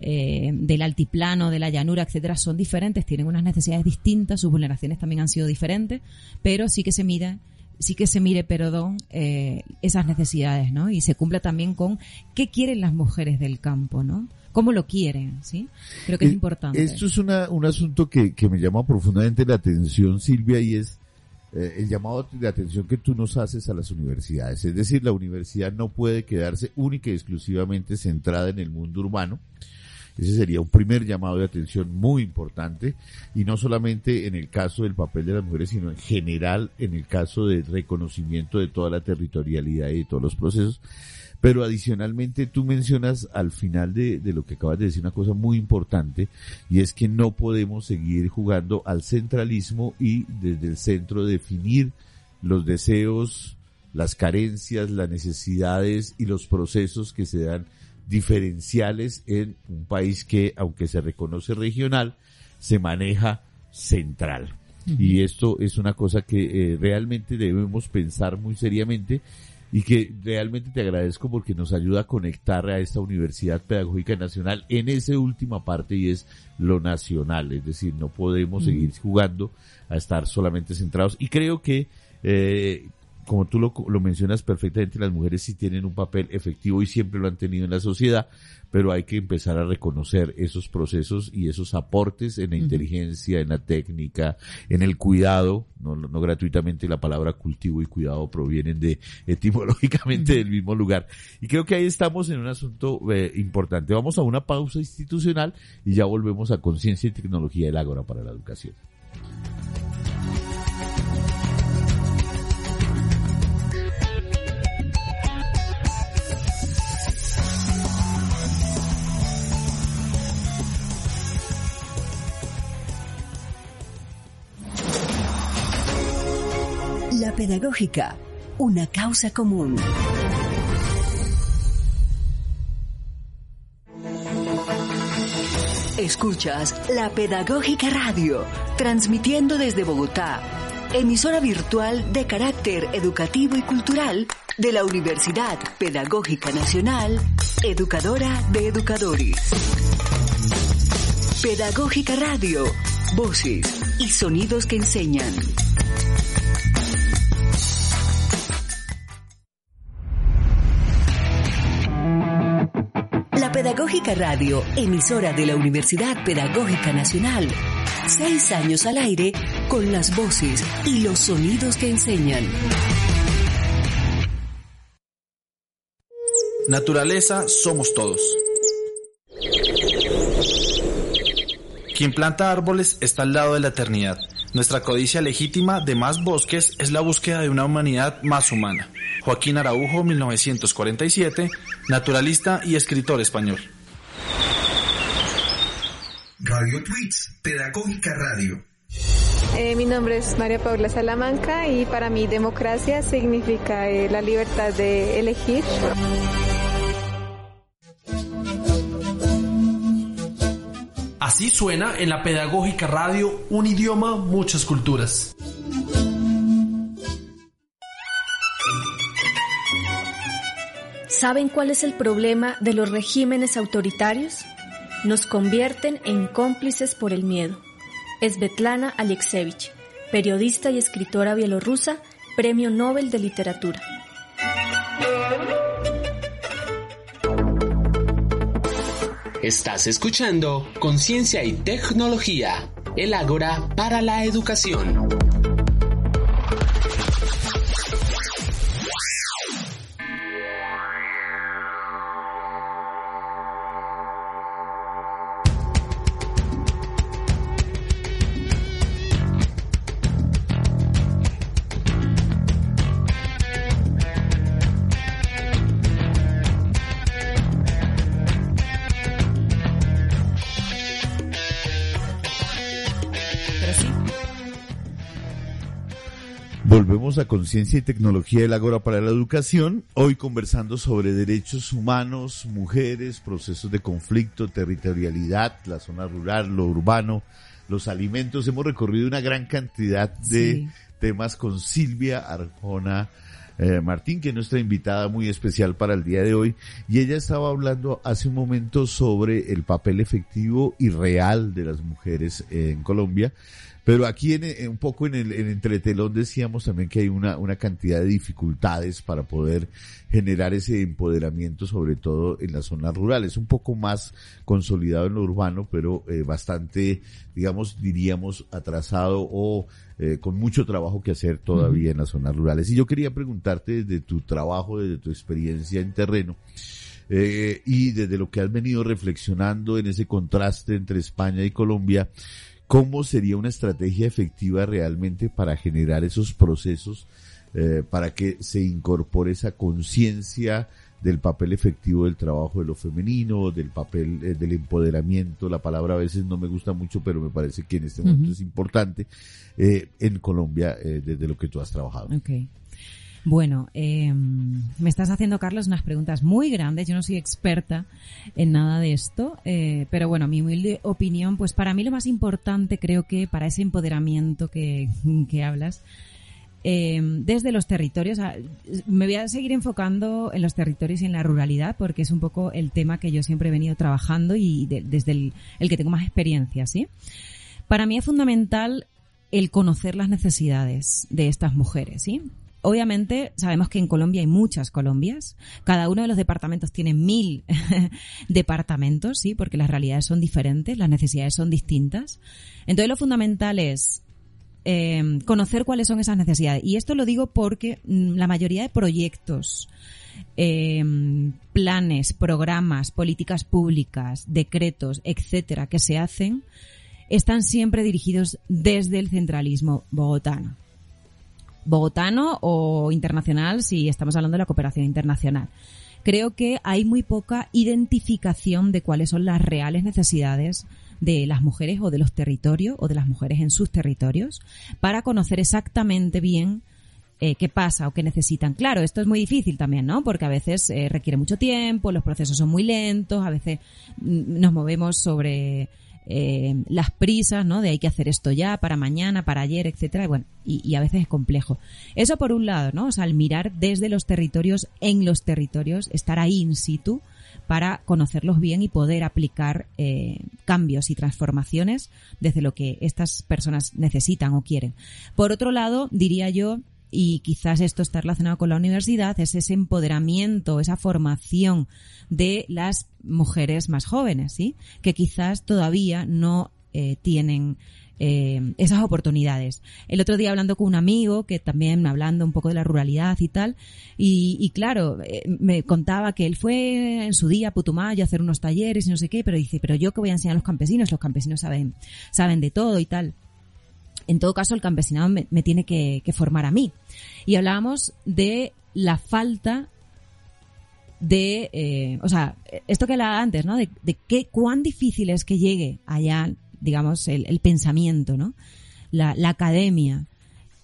eh, del altiplano, de la llanura, etcétera, son diferentes, tienen unas necesidades distintas, sus vulneraciones también han sido diferentes, pero sí que se mide sí que se mire, perdón, eh, esas necesidades, ¿no? Y se cumple también con qué quieren las mujeres del campo, ¿no? ¿Cómo lo quieren? ¿Sí? Creo que es Eh, importante. Esto es una, un asunto que, que me llama profundamente la atención, Silvia, y es eh, el llamado de atención que tú nos haces a las universidades. Es decir, la universidad no puede quedarse única y exclusivamente centrada en el mundo urbano. Ese sería un primer llamado de atención muy importante y no solamente en el caso del papel de las mujeres, sino en general en el caso del reconocimiento de toda la territorialidad y de todos los procesos. Pero adicionalmente tú mencionas al final de, de lo que acabas de decir una cosa muy importante y es que no podemos seguir jugando al centralismo y desde el centro definir los deseos, las carencias, las necesidades y los procesos que se dan diferenciales en un país que, aunque se reconoce regional, se maneja central. Y esto es una cosa que eh, realmente debemos pensar muy seriamente y que realmente te agradezco porque nos ayuda a conectar a esta Universidad Pedagógica Nacional en esa última parte y es lo nacional, es decir, no podemos seguir jugando a estar solamente centrados. Y creo que eh, como tú lo, lo mencionas perfectamente, las mujeres sí tienen un papel efectivo y siempre lo han tenido en la sociedad, pero hay que empezar a reconocer esos procesos y esos aportes en la inteligencia, en la técnica, en el cuidado, no, no gratuitamente la palabra cultivo y cuidado provienen de etimológicamente del mismo lugar. Y creo que ahí estamos en un asunto eh, importante. Vamos a una pausa institucional y ya volvemos a Conciencia y Tecnología del Ágora para la Educación. Pedagógica, una causa común. Escuchas La Pedagógica Radio, transmitiendo desde Bogotá, emisora virtual de carácter educativo y cultural de la Universidad Pedagógica Nacional, educadora de educadores. Pedagógica Radio, voces y sonidos que enseñan. Pedagógica Radio, emisora de la Universidad Pedagógica Nacional. Seis años al aire con las voces y los sonidos que enseñan. Naturaleza somos todos. Quien planta árboles está al lado de la eternidad. Nuestra codicia legítima de más bosques es la búsqueda de una humanidad más humana. Joaquín Araujo, 1947, naturalista y escritor español. Radio Tweets, Pedagógica Radio. Eh, mi nombre es María Paula Salamanca y para mí democracia significa eh, la libertad de elegir. Así suena en la Pedagógica Radio un idioma, muchas culturas. ¿Saben cuál es el problema de los regímenes autoritarios? Nos convierten en cómplices por el miedo. Svetlana Alexievich, periodista y escritora bielorrusa, Premio Nobel de Literatura. Estás escuchando Conciencia y Tecnología, el Ágora para la Educación. A Conciencia y Tecnología del Ágora para la Educación, hoy conversando sobre derechos humanos, mujeres, procesos de conflicto, territorialidad, la zona rural, lo urbano, los alimentos. Hemos recorrido una gran cantidad de Sí. temas con Silvia Arjona eh, Martín, que es nuestra invitada muy especial para el día de hoy, y ella estaba hablando hace un momento sobre el papel efectivo y real de las mujeres en Colombia. Pero aquí en, un poco en el, en entretelón decíamos también que hay una, una cantidad de dificultades para poder generar ese empoderamiento, sobre todo en las zonas rurales. Un poco más consolidado en lo urbano, pero eh, bastante, digamos, diríamos, atrasado o eh, con mucho trabajo que hacer todavía en las zonas rurales. Y yo quería preguntarte desde tu trabajo, desde tu experiencia en terreno, eh, y desde lo que has venido reflexionando en ese contraste entre España y Colombia, ¿Cómo sería una estrategia efectiva realmente para generar esos procesos, eh, para que se incorpore esa conciencia del papel efectivo del trabajo de lo femenino, del papel eh, del empoderamiento, la palabra a veces no me gusta mucho, pero me parece que en este momento es importante, eh, en Colombia, desde lo que tú has trabajado. Okay. Bueno, eh, me estás haciendo, Carlos, unas preguntas muy grandes. Yo no soy experta en nada de esto, eh, pero bueno, mi humilde opinión, pues para mí lo más importante creo que para ese empoderamiento que, hablas, eh, desde los territorios, me voy a seguir enfocando en los territorios y en la ruralidad porque es un poco el tema que yo siempre he venido trabajando y desde el, el que tengo más experiencia, ¿sí? Para mí es fundamental el conocer las necesidades de estas mujeres, ¿sí? Obviamente sabemos que en Colombia hay muchas Colombias. Cada uno de los departamentos tiene mil departamentos, sí, porque las realidades son diferentes, las necesidades son distintas. Entonces lo fundamental es eh, conocer cuáles son esas necesidades. Y esto lo digo porque mm, la mayoría de proyectos, eh, planes, programas, políticas públicas, decretos, etcétera, que se hacen, están siempre dirigidos desde el centralismo bogotano bogotano o internacional si estamos hablando de la cooperación internacional. Creo que hay muy poca identificación de cuáles son las reales necesidades de las mujeres o de los territorios o de las mujeres en sus territorios para conocer exactamente bien eh, qué pasa o qué necesitan. Claro, esto es muy difícil también, ¿no? Porque a veces eh, requiere mucho tiempo, los procesos son muy lentos, a veces mm, nos movemos sobre eh, las prisas, ¿no? De hay que hacer esto ya, para mañana, para ayer, etcétera, y bueno, y, a veces es complejo. Eso por un lado, ¿no? O sea, al mirar desde los territorios, en los territorios, estar ahí in situ para conocerlos bien y poder aplicar eh, cambios y transformaciones desde lo que estas personas necesitan o quieren. Por otro lado, diría yo, y quizás esto está relacionado con la universidad, es ese empoderamiento, esa formación de las mujeres más jóvenes, ¿sí? Que quizás todavía no eh, tienen eh, esas oportunidades. El otro día hablando con un amigo que también hablando un poco de la ruralidad y tal, y, claro, eh, me contaba que él fue en su día a Putumayo a hacer unos talleres y no sé qué, pero dice, pero yo que voy a enseñar a los campesinos, los campesinos saben, saben de todo y tal en todo caso el campesinado me, tiene que, formar a mí. Y hablábamos de la falta de, eh, o sea, esto que hablaba antes, ¿no? De, de qué, cuán difícil es que llegue allá, digamos, el, pensamiento, ¿no? La academia,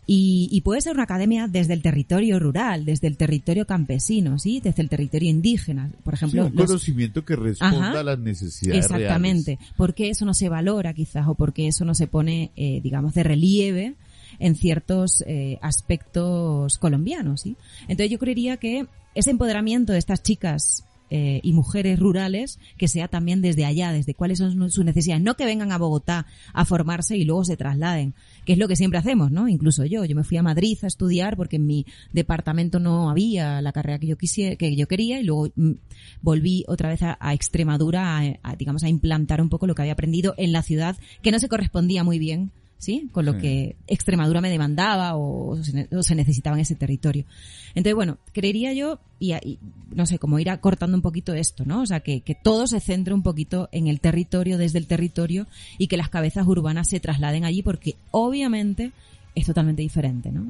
y, puede ser una academia desde el territorio rural, desde el territorio campesino, ¿sí? Desde el territorio indígena, por ejemplo. un conocimiento que responda a las necesidades Exactamente. ¿Por qué eso no se valora quizás o por qué eso no se pone, eh, digamos, de relieve en ciertos eh, aspectos colombianos, ¿sí? Entonces yo creería que ese empoderamiento de estas chicas eh, y mujeres rurales que sea también desde allá, desde cuáles son sus necesidades, no que vengan a Bogotá a formarse y luego se trasladen, que es lo que siempre hacemos, ¿no? Incluso yo, yo me fui a Madrid a estudiar porque en mi departamento no había la carrera que yo quisiera, que yo quería y luego mm, volví otra vez a, Extremadura a, digamos, a implantar un poco lo que había aprendido en la ciudad que no se correspondía muy bien ¿sí? Con lo que Extremadura me demandaba o se, necesitaba en ese territorio. Entonces, bueno, creería yo, y, no sé, como ir acortando un poquito esto, ¿no? O sea, que, que todo se centre un poquito en el territorio, desde el territorio, y que las cabezas urbanas se trasladen allí, porque obviamente es totalmente diferente, ¿no?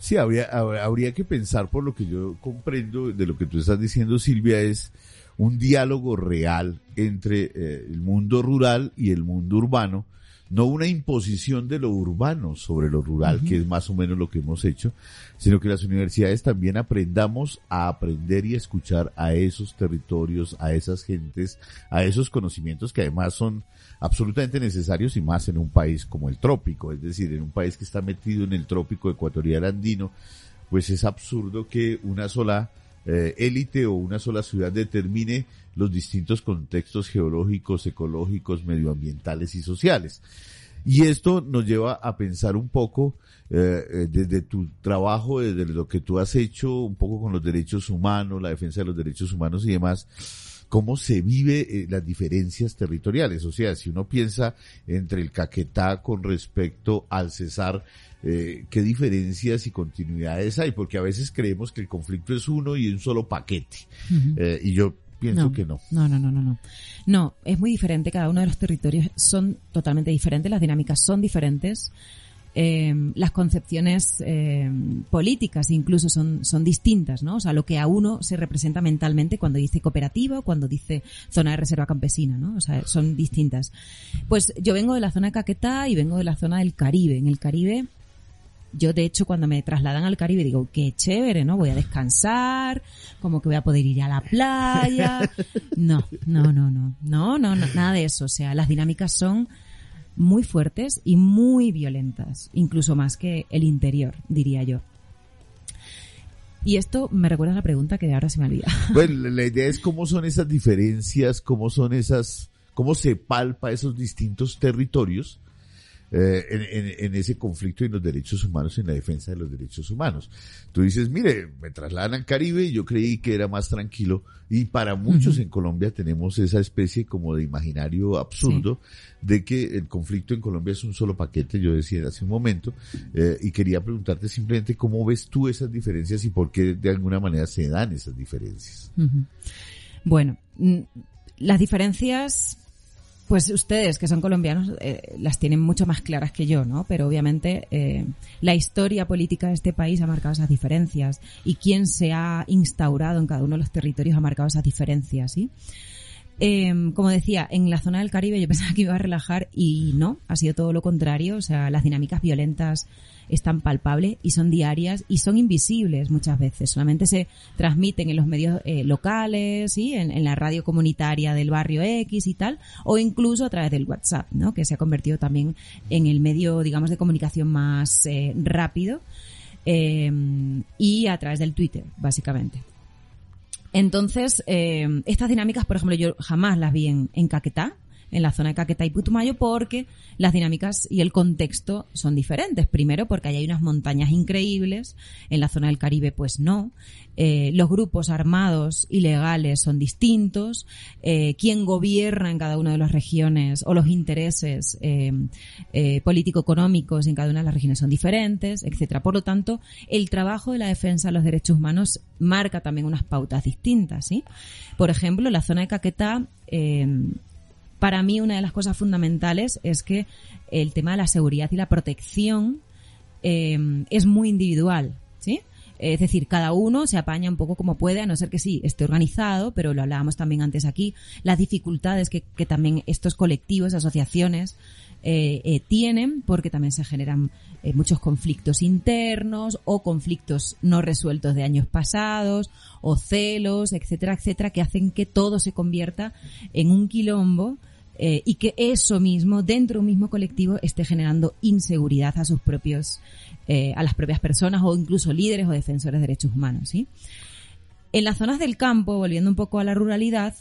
Sí, habría, habría que pensar, por lo que yo comprendo de lo que tú estás diciendo, Silvia, es un diálogo real entre eh, el mundo rural y el mundo urbano, no una imposición de lo urbano sobre lo rural, que es más o menos lo que hemos hecho, sino que las universidades también aprendamos a aprender y escuchar a esos territorios, a esas gentes, a esos conocimientos que además son absolutamente necesarios y más en un país como el trópico, es decir, en un país que está metido en el trópico ecuatorial andino, pues es absurdo que una sola eh, élite o una sola ciudad determine los distintos contextos geológicos, ecológicos, medioambientales y sociales. Y esto nos lleva a pensar un poco eh, eh, desde tu trabajo, desde lo que tú has hecho, un poco con los derechos humanos, la defensa de los derechos humanos y demás, cómo se vive eh, las diferencias territoriales. O sea, si uno piensa entre el Caquetá con respecto al Cesar, eh, qué diferencias y continuidades hay, porque a veces creemos que el conflicto es uno y un solo paquete. eh, y yo pienso que no. No, no, no, no, no. No, es muy diferente. Cada uno de los territorios son totalmente diferentes. Las dinámicas son diferentes. Eh, las concepciones eh, políticas incluso son, son distintas, ¿no? O sea, lo que a uno se representa mentalmente cuando dice cooperativa o cuando dice zona de reserva campesina, ¿no? O sea, son distintas. Pues yo vengo de la zona de Caquetá y vengo de la zona del Caribe. En el Caribe yo de hecho cuando me trasladan al Caribe digo, qué chévere, ¿no? Voy a descansar, como que voy a poder ir a la playa. No, no, no, no, no, no, no nada de eso. O sea, las dinámicas son muy fuertes y muy violentas, incluso más que el interior, diría yo. Y esto me recuerda a la pregunta que ahora se me olvida. Bueno, la idea es cómo son esas diferencias, cómo son esas, cómo se palpa esos distintos territorios eh, en, en, en, ese conflicto en los derechos humanos, en la defensa de los derechos humanos. Tú dices, mire, me trasladan al Caribe y yo creí que era más tranquilo y para muchos uh -huh. en Colombia tenemos esa especie como de imaginario absurdo sí. de que el conflicto en Colombia es un solo paquete, yo decía hace un momento, eh, y quería preguntarte simplemente cómo ves tú esas diferencias y por qué de alguna manera se dan esas diferencias. Uh -huh. Bueno, las diferencias pues ustedes, que son colombianos, eh, las tienen mucho más claras que yo, ¿no? Pero obviamente eh, la historia política de este país ha marcado esas diferencias y quién se ha instaurado en cada uno de los territorios ha marcado esas diferencias, ¿sí? Eh, como decía, en la zona del Caribe yo pensaba que iba a relajar y no, ha sido todo lo contrario. O sea, las dinámicas violentas están palpables y son diarias y son invisibles muchas veces. Solamente se transmiten en los medios eh, locales, ¿sí? En, la radio comunitaria del barrio X y tal, o incluso a través del WhatsApp, ¿no? Que se ha convertido también en el medio, digamos, de comunicación más eh, rápido eh, y a través del Twitter, básicamente. Entonces, eh, estas dinámicas, por ejemplo, yo jamás las vi en, en Caquetá, en la zona de Caquetá y Putumayo porque las dinámicas y el contexto son diferentes. Primero porque ahí hay unas montañas increíbles, en la zona del Caribe pues no. Eh, los grupos armados ilegales son distintos. Eh, quién gobierna en cada una de las regiones o los intereses eh, político-económicos en cada una de las regiones son diferentes, etcétera. Por lo tanto, el trabajo de la defensa de los derechos humanos marca también unas pautas distintas, ¿sí? Por ejemplo, la zona de Caquetá para mí una de las cosas fundamentales es que el tema de la seguridad y la protección eh, es muy individual, ¿sí? Es decir, cada uno se apaña un poco como puede, a no ser que sí esté organizado, pero lo hablábamos también antes aquí, las dificultades que, también estos colectivos, asociaciones, eh, eh, tienen, porque también se generan eh, muchos conflictos internos o conflictos no resueltos de años pasados o celos, etcétera, etcétera, que hacen que todo se convierta en un quilombo eh, y que eso mismo, dentro de un mismo colectivo, esté generando inseguridad a sus propios, eh, a las propias personas o incluso líderes o defensores de derechos humanos, ¿sí? En las zonas del campo, volviendo un poco a la ruralidad,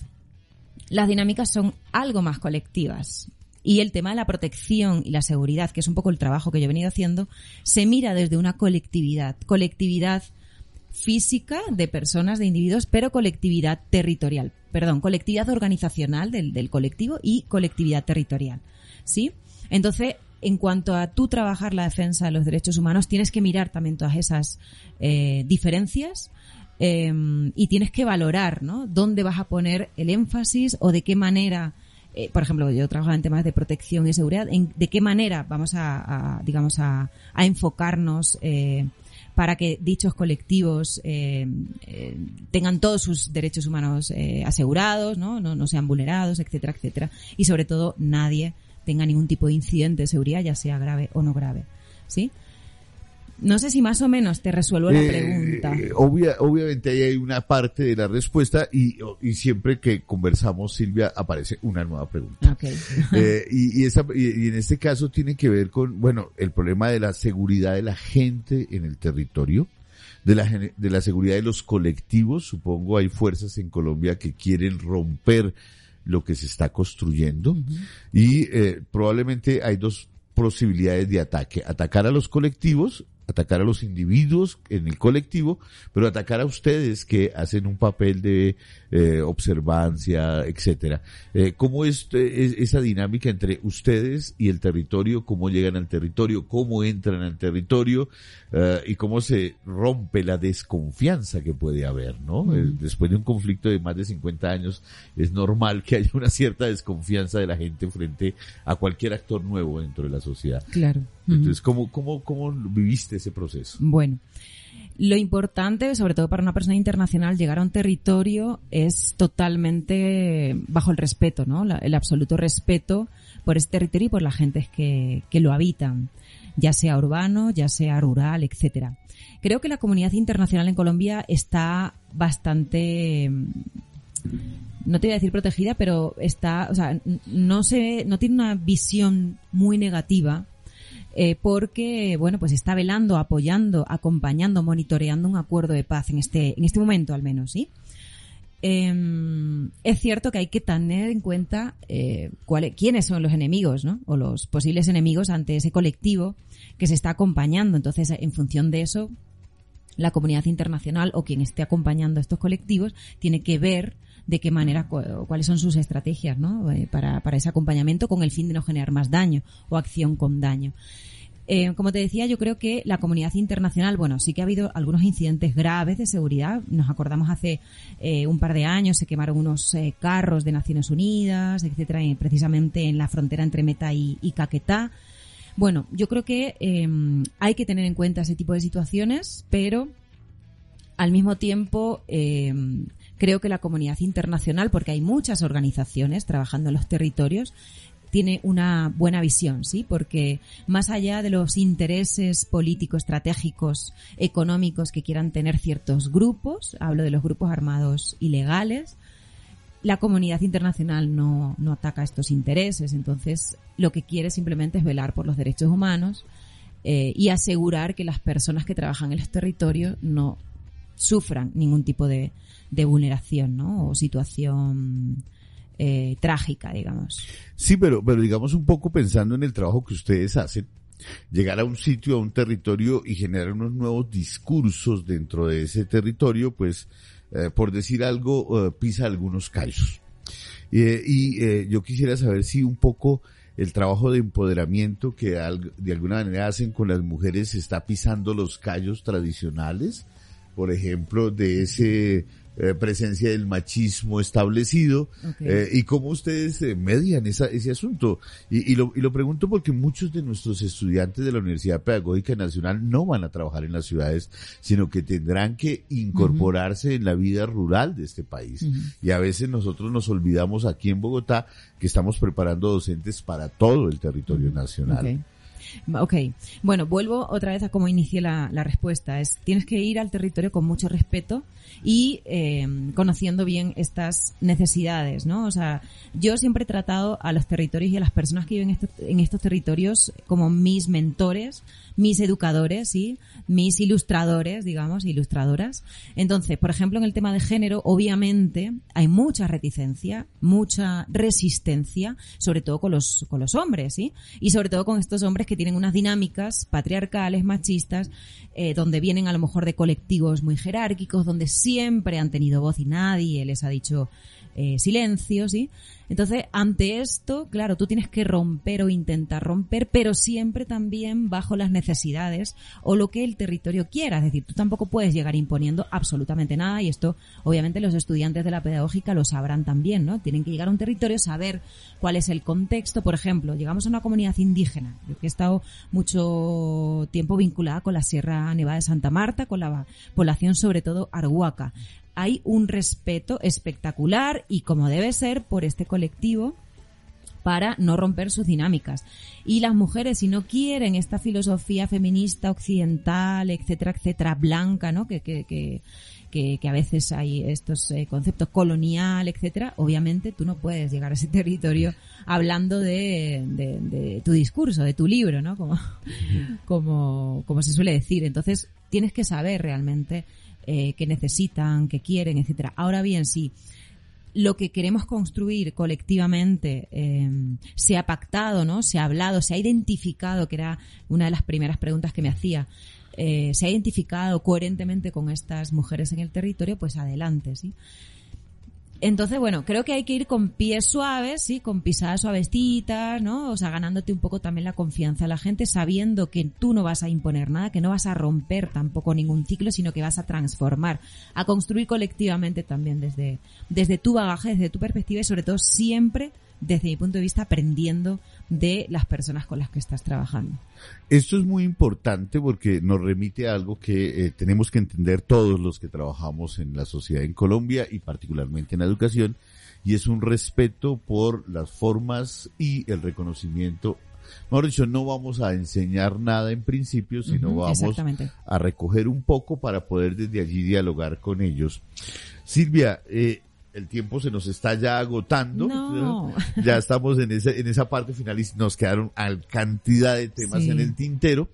las dinámicas son algo más colectivas. Y el tema de la protección y la seguridad, que es un poco el trabajo que yo he venido haciendo, se mira desde una colectividad. Colectividad física de personas, de individuos, pero colectividad territorial. Perdón, colectividad organizacional del, del colectivo y colectividad territorial. ¿Sí? Entonces, en cuanto a tú trabajar la defensa de los derechos humanos, tienes que mirar también todas esas eh, diferencias eh, y tienes que valorar, ¿no? Dónde vas a poner el énfasis o de qué manera, eh, por ejemplo, yo trabajo en temas de protección y seguridad, en, de qué manera vamos a, a digamos, a, a enfocarnos eh, para que dichos colectivos eh, eh, tengan todos sus derechos humanos eh, asegurados, ¿no? ¿no? No sean vulnerados, etcétera, etcétera. Y sobre todo nadie tenga ningún tipo de incidente de seguridad, ya sea grave o no grave. ¿Sí? No sé si más o menos te resuelvo la pregunta. Eh, obvia, obviamente ahí hay una parte de la respuesta y, y, siempre que conversamos, Silvia, aparece una nueva pregunta. Okay. eh, y, y, esa, y, en este caso tiene que ver con, bueno, el problema de la seguridad de la gente en el territorio. de la, de la seguridad de los colectivos. Supongo hay fuerzas en Colombia que quieren romper lo que se está construyendo y eh, probablemente hay dos posibilidades de ataque. Atacar a los colectivos atacar a los individuos en el colectivo, pero atacar a ustedes que hacen un papel de eh, observancia, etcétera. Eh, ¿Cómo es, esa dinámica entre ustedes y el territorio? ¿Cómo llegan al territorio? ¿Cómo entran al territorio? Eh, y cómo se rompe la desconfianza que puede haber, ¿no? Eh, después de un conflicto de más de 50 años, es normal que haya una cierta desconfianza de la gente frente a cualquier actor nuevo dentro de la sociedad. Claro. Entonces, ¿cómo, cómo, cómo viviste ese proceso? Bueno. Lo importante, sobre todo para una persona internacional, llegar a un territorio es totalmente bajo el respeto, ¿no? el absoluto respeto por ese territorio y por las gentes que, que lo habitan ya sea urbano, ya sea rural, etcétera. Creo que la comunidad internacional en Colombia está bastante no te voy a decir protegida, pero está, o sea, no se, no tiene una visión muy negativa eh, porque, bueno, pues está velando, apoyando, acompañando, monitoreando un acuerdo de paz en este, en este momento al menos, ¿sí? Em, es cierto que hay que tener en cuenta eh, quiénes son los enemigos, ¿no? O los posibles enemigos ante ese colectivo que se está acompañando. Entonces, en función de eso, la comunidad internacional o quien esté acompañando a estos colectivos tiene que ver de qué manera, cuáles son sus estrategias, ¿no? Eh, para, para ese acompañamiento con el fin de no generar más daño o acción con daño. Eh, como te decía, yo creo que la comunidad internacional, bueno, sí que ha habido algunos incidentes graves de seguridad. Nos acordamos hace eh, un par de años se quemaron unos carros de Naciones Unidas, etcétera, precisamente en la frontera entre Meta y, Caquetá. Bueno, yo creo que em, hay que tener en cuenta ese tipo de situaciones, pero al mismo tiempo em, creo que la comunidad internacional, porque hay muchas organizaciones trabajando en los territorios, tiene una buena visión, ¿sí? Porque más allá de los intereses políticos, estratégicos, económicos que quieran tener ciertos grupos, hablo de los grupos armados ilegales, la comunidad internacional no, no ataca estos intereses, entonces lo que quiere simplemente es velar por los derechos humanos eh, y asegurar que las personas que trabajan en los territorios no sufran ningún tipo de, de vulneración ¿no? o situación eh, trágica, digamos. Sí, pero, pero digamos un poco pensando en el trabajo que ustedes hacen, llegar a un sitio, a un territorio y generar unos nuevos discursos dentro de ese territorio, pues, eh, por decir algo, eh, pisa algunos callos. y yo quisiera saber si un poco el trabajo de empoderamiento que de alguna manera hacen con las mujeres está pisando los callos tradicionales, por ejemplo, de ese eh, presencia del machismo establecido eh, y cómo ustedes eh, median esa, ese asunto. Y, y, lo, y lo pregunto porque muchos de nuestros estudiantes de la Universidad Pedagógica Nacional no van a trabajar en las ciudades, sino que tendrán que incorporarse en la vida rural de este país. Y a veces nosotros nos olvidamos aquí en Bogotá que estamos preparando docentes para todo el territorio nacional. Ok, bueno, vuelvo otra vez a cómo inicié la, respuesta. Es tienes que ir al territorio con mucho respeto y eh, conociendo bien estas necesidades, ¿no? O sea, yo siempre he tratado a los territorios y a las personas que viven en estos territorios como mis mentores, mis educadores, ¿sí? Mis ilustradores, digamos, ilustradoras. Entonces, por ejemplo, en el tema de género, obviamente hay mucha reticencia, mucha resistencia, sobre todo con los, con los hombres, ¿sí? Y sobre todo con estos hombres que tienen unas dinámicas patriarcales, machistas, eh, donde vienen a lo mejor de colectivos muy jerárquicos, donde siempre han tenido voz y nadie les ha dicho eh, silencio, ¿sí? Entonces, ante esto, claro, tú tienes que romper o intentar romper, pero siempre también bajo las necesidades o lo que el territorio quiera. Es decir, tú tampoco puedes llegar imponiendo absolutamente nada y esto, obviamente, los estudiantes de la pedagógica lo sabrán también, ¿no? Tienen que llegar a un territorio, saber cuál es el contexto. Por ejemplo, llegamos a una comunidad indígena. Yo que he estado mucho tiempo vinculada con la Sierra Nevada de Santa Marta, con la población sobre todo arhuaca hay un respeto espectacular y como debe ser por este colectivo para no romper sus dinámicas. Y las mujeres, si no quieren esta filosofía feminista occidental, etcétera, etcétera, blanca, ¿no? Que, que, que, que, a veces hay estos eh, conceptos colonial, etcétera, obviamente tú no puedes llegar a ese territorio hablando de, de, tu discurso, de tu libro, ¿no? Como, como, como se suele decir. Entonces, tienes que saber realmente eh, qué necesitan, qué quieren, etcétera. Ahora bien, si lo que queremos construir colectivamente eh, se ha pactado, ¿no? Se ha hablado, se ha identificado, que era una de las primeras preguntas que me hacía, eh, se ha identificado coherentemente con estas mujeres en el territorio, pues adelante, ¿sí? Entonces, bueno, creo que hay que ir con pies suaves, sí, con pisadas suavecitas, ¿no? O sea, ganándote un poco también la confianza de la gente, sabiendo que tú no vas a imponer nada, que no vas a romper tampoco ningún ciclo, sino que vas a transformar, a construir colectivamente también desde, desde tu bagaje, desde tu perspectiva y sobre todo siempre desde mi punto de vista, aprendiendo de las personas con las que estás trabajando. Esto es muy importante porque nos remite a algo que eh, tenemos que entender todos los que trabajamos en la sociedad en Colombia y particularmente en la educación, y es un respeto por las formas y el reconocimiento Mejor dicho, no vamos a enseñar nada en principio, sino vamos a recoger un poco para poder desde allí dialogar con ellos. Silvia, eh, el tiempo se nos está ya agotando. Ya estamos en esa, en esa parte final y nos quedaron cantidad de temas en el tintero.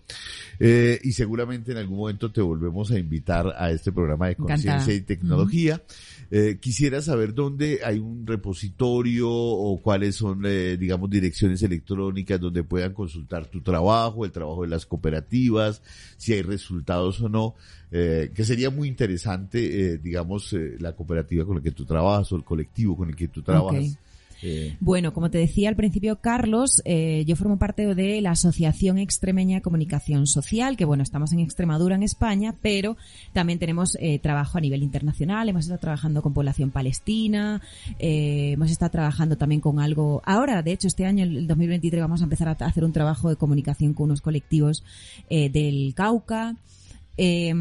Eh, y seguramente en algún momento te volvemos a invitar a este programa de conciencia y tecnología. Eh, quisiera saber dónde hay un repositorio o cuáles son, eh, digamos, direcciones electrónicas donde puedan consultar tu trabajo, el trabajo de las cooperativas, si hay resultados o no, eh, que sería muy interesante, eh, digamos, eh, la cooperativa con la que tú trabajas o el colectivo con el que tú trabajas. Eh, bueno, como te decía al principio, Carlos, eh, yo formo parte de la Asociación Extremeña de Comunicación Social, que bueno, estamos en Extremadura, en España, pero también tenemos eh, trabajo a nivel internacional, hemos estado trabajando con población palestina, hemos estado trabajando también con algo, ahora, de hecho, este año, el 2023, vamos a empezar a hacer un trabajo de comunicación con unos colectivos del Cauca, eh,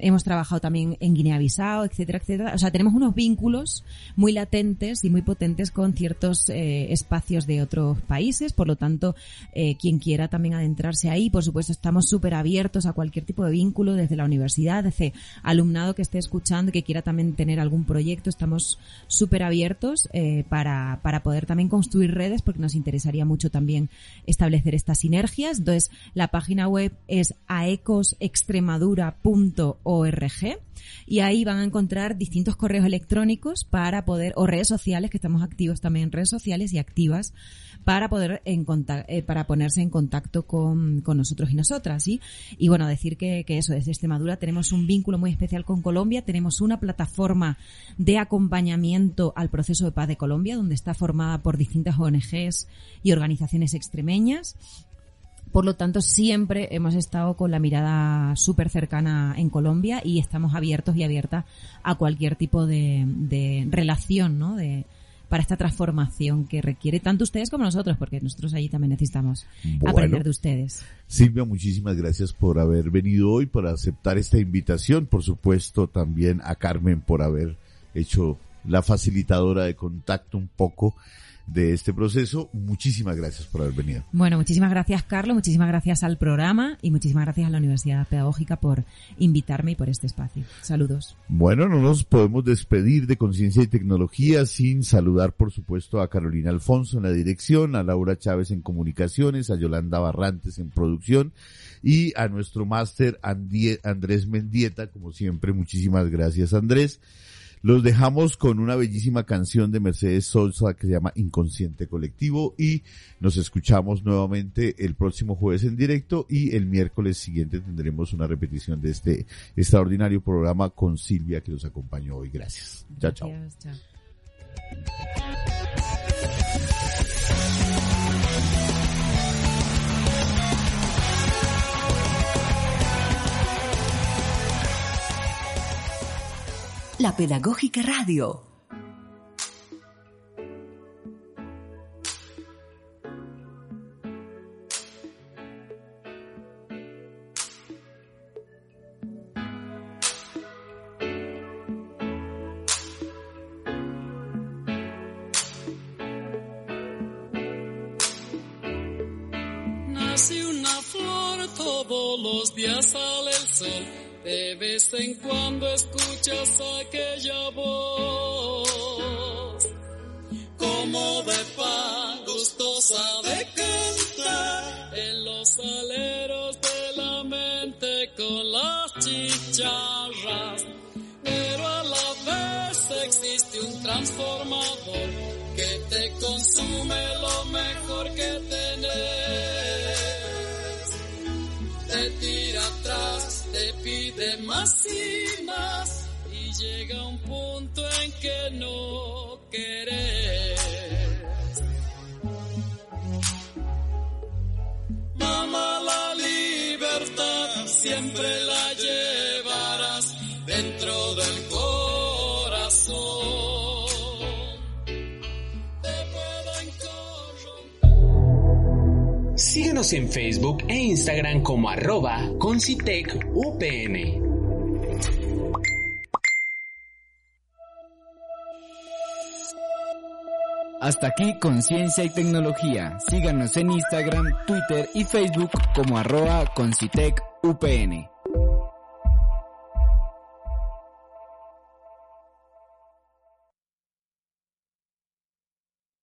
hemos trabajado también en Guinea-Bissau, etcétera, etcétera. O sea, tenemos unos vínculos muy latentes y muy potentes con ciertos eh, espacios de otros países. Por lo tanto, eh, quien quiera también adentrarse ahí, por supuesto, estamos súper abiertos a cualquier tipo de vínculo desde la universidad, desde alumnado que esté escuchando, que quiera también tener algún proyecto. Estamos súper abiertos eh, para, para poder también construir redes porque nos interesaría mucho también establecer estas sinergias. Entonces, la página web es aeco extremadura.org y ahí van a encontrar distintos correos electrónicos para poder, o redes sociales, que estamos activos también en redes sociales y activas, para poder en eh, para ponerse en contacto con, con nosotros y nosotras, ¿sí? Y bueno, decir que, que eso, desde Extremadura tenemos un vínculo muy especial con Colombia, tenemos una plataforma de acompañamiento al proceso de paz de Colombia, donde está formada por distintas ONGs y organizaciones extremeñas por lo tanto, siempre hemos estado con la mirada súper cercana en Colombia y estamos abiertos y abiertas a cualquier tipo de, relación, ¿no? De, para esta transformación que requiere tanto ustedes como nosotros, porque nosotros allí también necesitamos aprender de ustedes. Silvia, muchísimas gracias por haber venido hoy, por aceptar esta invitación. Por supuesto, también a Carmen por haber hecho la facilitadora de contacto un poco de este proceso. Muchísimas gracias por haber venido. Bueno, muchísimas gracias Carlos, muchísimas gracias al programa y muchísimas gracias a la Universidad Pedagógica por invitarme y por este espacio. Saludos. Bueno, no nos podemos despedir de Conciencia y Tecnología sin saludar, por supuesto, a Carolina Alfonso en la dirección, a Laura Chávez en comunicaciones, a Yolanda Barrantes en producción y a nuestro máster Andrés Mendieta, como siempre, muchísimas gracias Andrés. Los dejamos con una bellísima canción de Mercedes Sosa que se llama Inconsciente Colectivo y nos escuchamos nuevamente el próximo jueves en directo y el miércoles siguiente tendremos una repetición de este extraordinario programa con Silvia que nos acompañó hoy. Gracias. Chao, chao. La Pedagógica Radio. Nace una flor, todos los días sale el sol de vez en cuando escuchas Facebook e Instagram como arroba concitecupn. Hasta aquí con ciencia y tecnología. Síganos en Instagram, Twitter y Facebook como arroba concitecupn.